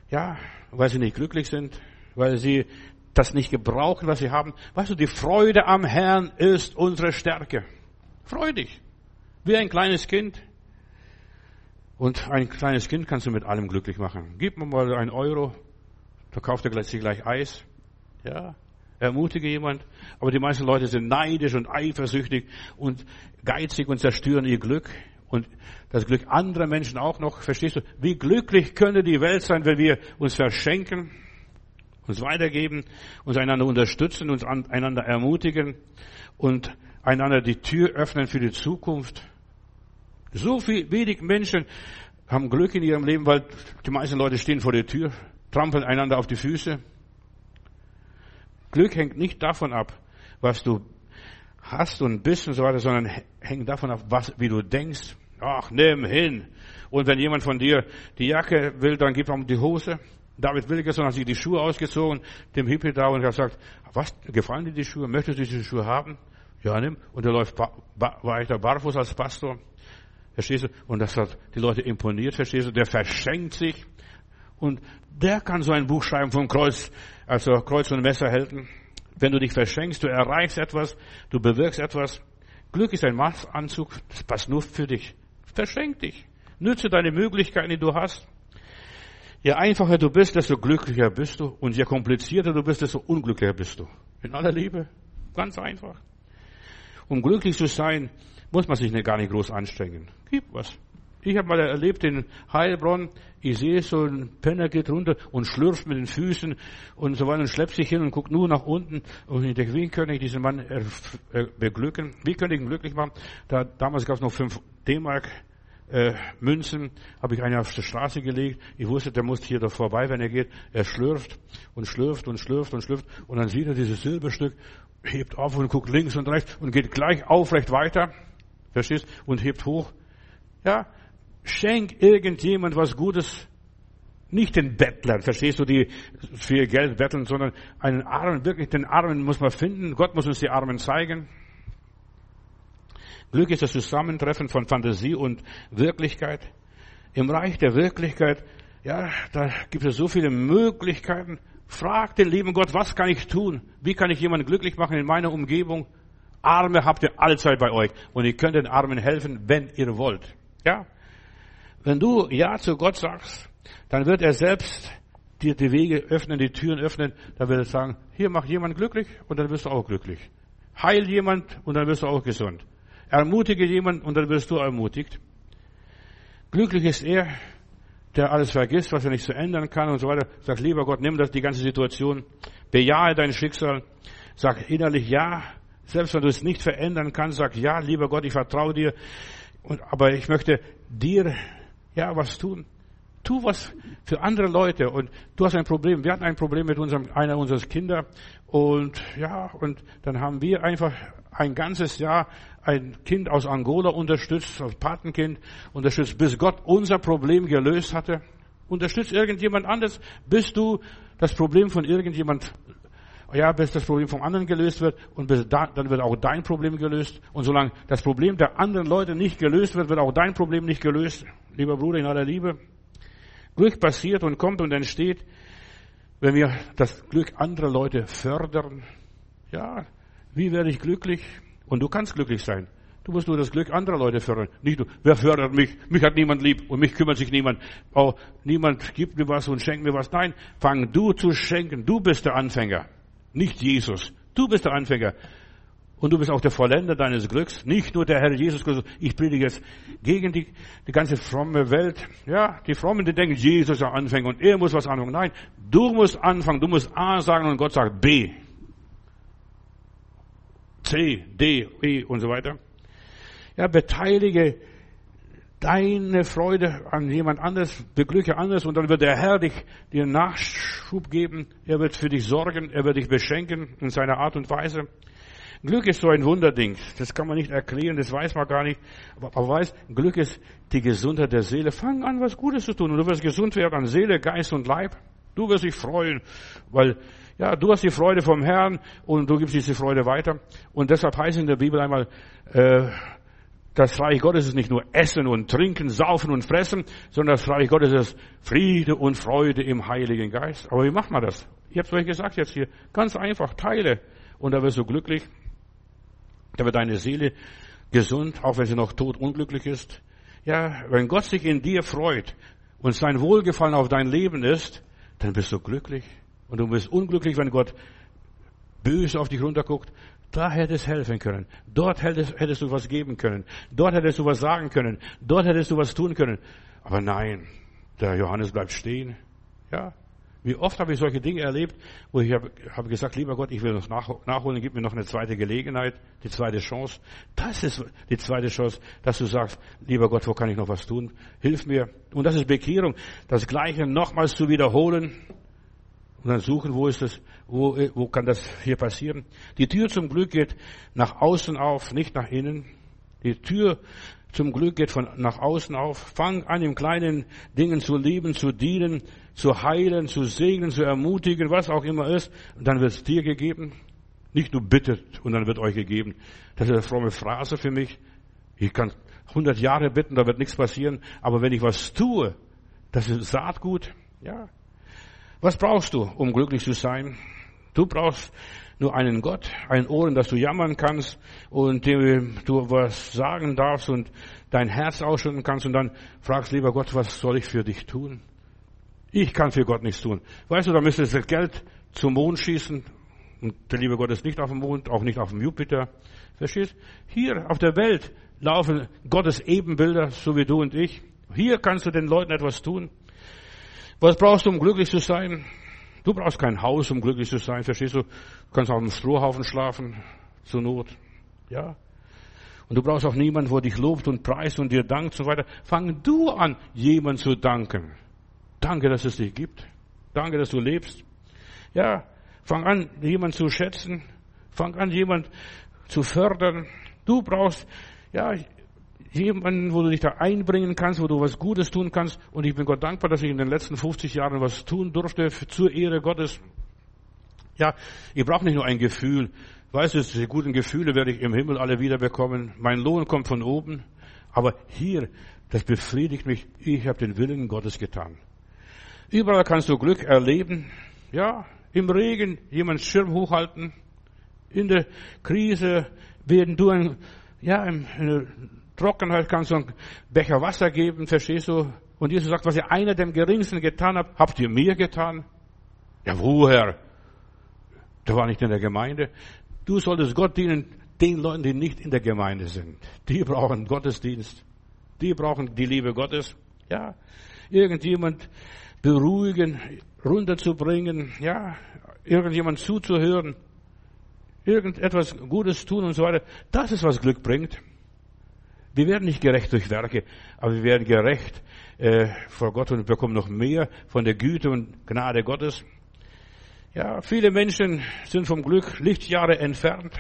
Ja, weil sie nicht glücklich sind, weil sie das nicht gebrauchen, was sie haben. Weißt du, die Freude am Herrn ist unsere Stärke. Freu dich. Wie ein kleines Kind. Und ein kleines Kind kannst du mit allem glücklich machen. Gib mir mal einen Euro, verkauft er gleich, gleich Eis. Ja, ermutige jemand. Aber die meisten Leute sind neidisch und eifersüchtig und geizig und zerstören ihr Glück und das Glück anderer Menschen auch noch. Verstehst du? Wie glücklich könnte die Welt sein, wenn wir uns verschenken, uns weitergeben, uns einander unterstützen, uns einander ermutigen und einander die Tür öffnen für die Zukunft. So viel, wenig Menschen haben Glück in ihrem Leben, weil die meisten Leute stehen vor der Tür, trampeln einander auf die Füße. Glück hängt nicht davon ab, was du hast und bist und so weiter, sondern hängt davon ab, was, wie du denkst. Ach, nimm hin. Und wenn jemand von dir die Jacke will, dann gib ihm die Hose. David Wilkerson hat sich die Schuhe ausgezogen, dem Hippie da und hat gesagt, was, gefallen dir die Schuhe? Möchtest du diese Schuhe haben? Ja, nimm. Und er läuft weiter barfuß als Pastor. Verstehst du? Und das hat die Leute imponiert, verstehst du? Der verschenkt sich. Und der kann so ein Buch schreiben vom Kreuz, also Kreuz und Messerhelden. Wenn du dich verschenkst, du erreichst etwas, du bewirkst etwas. Glück ist ein Maßanzug, das passt nur für dich. Verschenk dich. Nütze deine Möglichkeiten, die du hast. Je einfacher du bist, desto glücklicher bist du. Und je komplizierter du bist, desto unglücklicher bist du. In aller Liebe. Ganz einfach. Um glücklich zu sein, muss man sich gar nicht groß anstrengen. Gib was. Ich habe mal erlebt in Heilbronn, ich sehe so ein Penner geht runter und schlürft mit den Füßen und so weiter und schleppt sich hin und guckt nur nach unten und ich denke, wie könnte ich diesen Mann beglücken? Wie könnte ich ihn glücklich machen? Da, damals gab es noch fünf D-Mark äh, Münzen, habe ich eine auf die Straße gelegt. Ich wusste, der muss hier da vorbei, wenn er geht. Er schlürft und schlürft und schlürft und schlürft und dann sieht er dieses Silberstück, hebt auf und guckt links und rechts und geht gleich aufrecht weiter. Verstehst? Und hebt hoch. Ja, Schenk irgendjemand was Gutes. Nicht den Bettlern, verstehst du, die für Geld betteln, sondern einen Armen, wirklich den Armen muss man finden. Gott muss uns die Armen zeigen. Glück ist das Zusammentreffen von Fantasie und Wirklichkeit. Im Reich der Wirklichkeit, ja, da gibt es so viele Möglichkeiten. Frag den lieben Gott, was kann ich tun? Wie kann ich jemanden glücklich machen in meiner Umgebung? Arme habt ihr allzeit bei euch und ihr könnt den Armen helfen, wenn ihr wollt. Ja? Wenn du Ja zu Gott sagst, dann wird er selbst dir die Wege öffnen, die Türen öffnen. Dann wird er sagen, hier mach jemand glücklich und dann wirst du auch glücklich. Heil jemand und dann wirst du auch gesund. Ermutige jemand und dann wirst du ermutigt. Glücklich ist er, der alles vergisst, was er nicht so ändern kann und so weiter. Sag, lieber Gott, nimm das, die ganze Situation. Bejahe dein Schicksal. Sag innerlich ja. Selbst wenn du es nicht verändern kannst, sag ja, lieber Gott, ich vertraue dir. Und, aber ich möchte dir ja, was tun. Tu was für andere Leute. Und du hast ein Problem. Wir hatten ein Problem mit unserem, einer unserer Kinder. Und ja, und dann haben wir einfach ein ganzes Jahr ein Kind aus Angola unterstützt, als Patenkind unterstützt, bis Gott unser Problem gelöst hatte. Unterstützt irgendjemand anderes, bis du das Problem von irgendjemand ja, bis das Problem vom anderen gelöst wird und bis da, dann wird auch dein Problem gelöst. Und solange das Problem der anderen Leute nicht gelöst wird, wird auch dein Problem nicht gelöst. Lieber Bruder in aller Liebe. Glück passiert und kommt und entsteht, wenn wir das Glück anderer Leute fördern. Ja, wie werde ich glücklich? Und du kannst glücklich sein. Du musst nur das Glück anderer Leute fördern. Nicht nur, wer fördert mich? Mich hat niemand lieb und mich kümmert sich niemand. Oh, niemand gibt mir was und schenkt mir was. Nein, fang du zu schenken. Du bist der Anfänger. Nicht Jesus. Du bist der Anfänger. Und du bist auch der Vollender deines Glücks. Nicht nur der Herr Jesus Christus. Ich predige jetzt gegen die, die ganze fromme Welt. Ja, die Frommen, die denken, Jesus ist der Anfänger und er muss was anfangen. Nein, du musst anfangen. Du musst A sagen und Gott sagt B. C, D, E und so weiter. Ja, beteilige deine Freude an jemand anderes, beglücke anders und dann wird der Herr dich dir Nachschub geben. Er wird für dich sorgen, er wird dich beschenken in seiner Art und Weise. Glück ist so ein Wunderding. Das kann man nicht erklären, das weiß man gar nicht. Aber, aber weiß, Glück ist die Gesundheit der Seele. Fang an, was Gutes zu tun und du wirst gesund werden an Seele, Geist und Leib. Du wirst dich freuen, weil ja, du hast die Freude vom Herrn und du gibst diese Freude weiter. Und deshalb heißt in der Bibel einmal, äh, das Reich Gottes ist nicht nur Essen und Trinken, Saufen und Fressen, sondern das Reich Gottes ist Friede und Freude im Heiligen Geist. Aber wie macht man das? Ich habe es euch gesagt jetzt hier. Ganz einfach, teile. Und da wirst du glücklich. Da wird deine Seele gesund, auch wenn sie noch tot unglücklich ist. Ja, wenn Gott sich in dir freut und sein Wohlgefallen auf dein Leben ist, dann bist du glücklich. Und du bist unglücklich, wenn Gott böse auf dich runterguckt. Da hättest helfen können. Dort hättest, hättest du was geben können. Dort hättest du was sagen können. Dort hättest du was tun können. Aber nein, der Johannes bleibt stehen. Ja. Wie oft habe ich solche Dinge erlebt, wo ich habe, habe gesagt, lieber Gott, ich will noch nachholen, gib mir noch eine zweite Gelegenheit, die zweite Chance. Das ist die zweite Chance, dass du sagst, lieber Gott, wo kann ich noch was tun? Hilf mir. Und das ist Bekehrung, das Gleiche nochmals zu wiederholen und dann suchen, wo ist das, wo, wo kann das hier passieren? Die Tür zum Glück geht nach außen auf, nicht nach innen. Die Tür zum Glück geht von nach außen auf. Fang an, im kleinen Dingen zu lieben, zu dienen, zu heilen, zu segnen, zu ermutigen, was auch immer ist. Und dann wird es dir gegeben. Nicht nur bittet und dann wird euch gegeben. Das ist eine fromme Phrase für mich. Ich kann 100 Jahre bitten, da wird nichts passieren. Aber wenn ich was tue, das ist Saatgut. Ja, was brauchst du, um glücklich zu sein? Du brauchst nur einen Gott, ein Ohren, dass du jammern kannst und dem du was sagen darfst und dein Herz ausschütten kannst und dann fragst, lieber Gott, was soll ich für dich tun? Ich kann für Gott nichts tun. Weißt du, da müsstest du Geld zum Mond schießen und der liebe Gott ist nicht auf dem Mond, auch nicht auf dem Jupiter. Verstehst? Hier auf der Welt laufen Gottes Ebenbilder, so wie du und ich. Hier kannst du den Leuten etwas tun. Was brauchst du, um glücklich zu sein? Du brauchst kein Haus, um glücklich zu sein, verstehst du? Du kannst auf einem Strohhaufen schlafen, zur Not. Ja? Und du brauchst auch niemanden, wo dich lobt und preist und dir dankt und so weiter. Fang du an, jemand zu danken. Danke, dass es dich gibt. Danke, dass du lebst. Ja, fang an, jemand zu schätzen. Fang an, jemand zu fördern. Du brauchst, ja, jemanden, wo du dich da einbringen kannst, wo du was Gutes tun kannst. Und ich bin Gott dankbar, dass ich in den letzten 50 Jahren was tun durfte zur Ehre Gottes. Ja, ich brauche nicht nur ein Gefühl. Weißt du, die guten Gefühle werde ich im Himmel alle wieder bekommen. Mein Lohn kommt von oben. Aber hier, das befriedigt mich. Ich habe den Willen Gottes getan. Überall kannst du Glück erleben. Ja, im Regen jemand Schirm hochhalten. In der Krise werden du ein, ja, im, Trockenheit kannst du einen Becher Wasser geben, verstehst du? Und Jesus sagt, was ihr einer dem Geringsten getan habt, habt ihr mir getan? Ja, woher? Der war nicht in der Gemeinde. Du solltest Gott dienen, den Leuten, die nicht in der Gemeinde sind. Die brauchen Gottesdienst. Die brauchen die Liebe Gottes. Ja, irgendjemand beruhigen, runterzubringen, ja, irgendjemand zuzuhören, irgendetwas Gutes tun und so weiter. Das ist, was Glück bringt. Wir werden nicht gerecht durch Werke, aber wir werden gerecht äh, vor Gott und bekommen noch mehr von der Güte und Gnade Gottes. Ja, viele Menschen sind vom Glück Lichtjahre entfernt.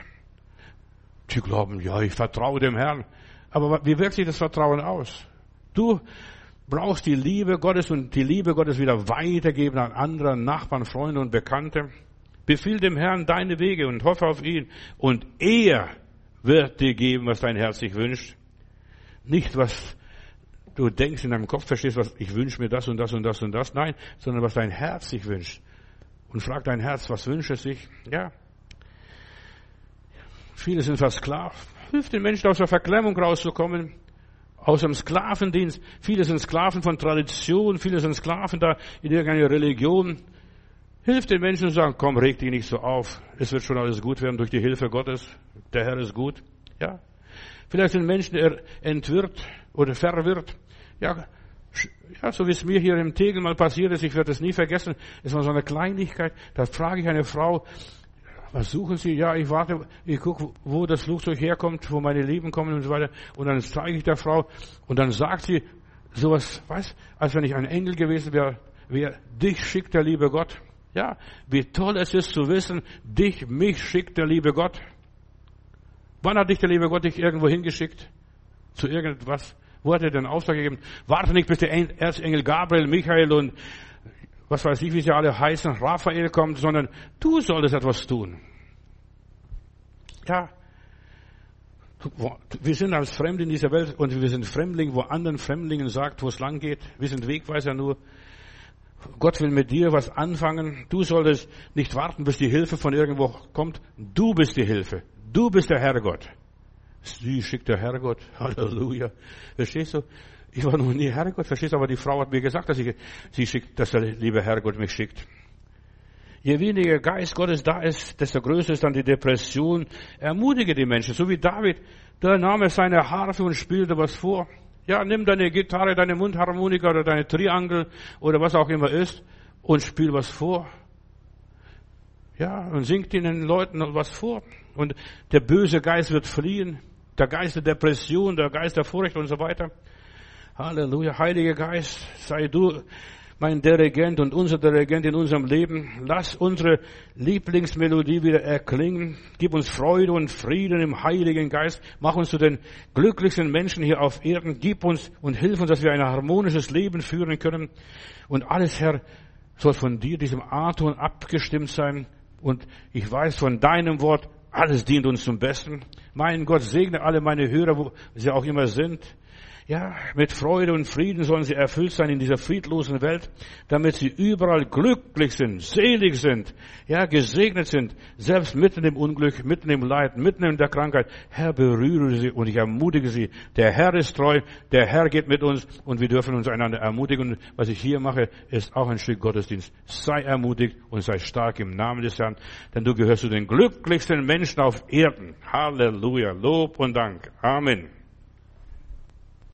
Sie glauben, ja, ich vertraue dem Herrn. Aber wie wirkt sich das Vertrauen aus? Du brauchst die Liebe Gottes und die Liebe Gottes wieder weitergeben an andere Nachbarn, Freunde und Bekannte. Befiehl dem Herrn deine Wege und hoffe auf ihn. Und er wird dir geben, was dein Herz sich wünscht. Nicht, was du denkst in deinem Kopf, verstehst, was ich wünsche mir das und das und das und das. Nein, sondern was dein Herz sich wünscht. Und frag dein Herz, was wünscht es sich? Ja. Viele sind versklavt. Hilft den Menschen aus der Verklemmung rauszukommen. Aus dem Sklavendienst. Viele sind Sklaven von Tradition. Viele sind Sklaven da in irgendeiner Religion. Hilft den Menschen und sagen, komm, reg dich nicht so auf. Es wird schon alles gut werden durch die Hilfe Gottes. Der Herr ist gut. Ja. Vielleicht sind Menschen entwirrt oder verwirrt. Ja, ja, so wie es mir hier im Tegel mal passiert ist, ich werde es nie vergessen, es war so eine Kleinigkeit, da frage ich eine Frau, was suchen Sie? Ja, ich warte, ich gucke, wo das Flugzeug herkommt, wo meine Lieben kommen und so weiter. Und dann zeige ich der Frau und dann sagt sie sowas, was, als wenn ich ein Engel gewesen wäre, wer dich schickt der liebe Gott. Ja, wie toll es ist zu wissen, dich, mich schickt der liebe Gott. Wann hat dich der liebe Gott dich irgendwo hingeschickt? Zu irgendwas? Wo hat er den Auftrag gegeben? Warte nicht, bis der Erzengel Gabriel, Michael und was weiß ich, wie sie alle heißen, Raphael kommt, sondern du solltest etwas tun. Ja. Wir sind als Fremde in dieser Welt und wir sind Fremdlinge, wo anderen Fremdlingen sagt, wo es lang geht. Wir sind Wegweiser nur. Gott will mit dir was anfangen. Du solltest nicht warten, bis die Hilfe von irgendwo kommt. Du bist die Hilfe. Du bist der Herrgott. Sie schickt der Herrgott. [laughs] Halleluja. Verstehst du? Ich war noch nie Herrgott, verstehst du? Aber die Frau hat mir gesagt, dass ich, sie schickt, dass der liebe Herrgott mich schickt. Je weniger Geist Gottes da ist, desto größer ist dann die Depression. Ermutige die Menschen, so wie David. Da nahm er seine Harfe und spielte was vor. Ja, nimm deine Gitarre, deine Mundharmonika oder deine Triangel oder was auch immer ist und spiel was vor. Ja, und singt den Leuten was vor. Und der böse Geist wird fliehen. Der Geist der Depression, der Geist der Furcht und so weiter. Halleluja. Heiliger Geist, sei du mein Dirigent und unser Dirigent in unserem Leben. Lass unsere Lieblingsmelodie wieder erklingen. Gib uns Freude und Frieden im Heiligen Geist. Mach uns zu den glücklichsten Menschen hier auf Erden. Gib uns und hilf uns, dass wir ein harmonisches Leben führen können. Und alles, Herr, soll von dir, diesem Aton abgestimmt sein. Und ich weiß von deinem Wort, alles dient uns zum Besten. Mein Gott, segne alle meine Hörer, wo sie auch immer sind. Ja, mit Freude und Frieden sollen sie erfüllt sein in dieser friedlosen Welt, damit sie überall glücklich sind, selig sind, ja, gesegnet sind, selbst mitten im Unglück, mitten im Leid, mitten in der Krankheit. Herr, berühre sie und ich ermutige sie. Der Herr ist treu, der Herr geht mit uns und wir dürfen uns einander ermutigen. Was ich hier mache, ist auch ein Stück Gottesdienst. Sei ermutigt und sei stark im Namen des Herrn, denn du gehörst zu den glücklichsten Menschen auf Erden. Halleluja, Lob und Dank. Amen.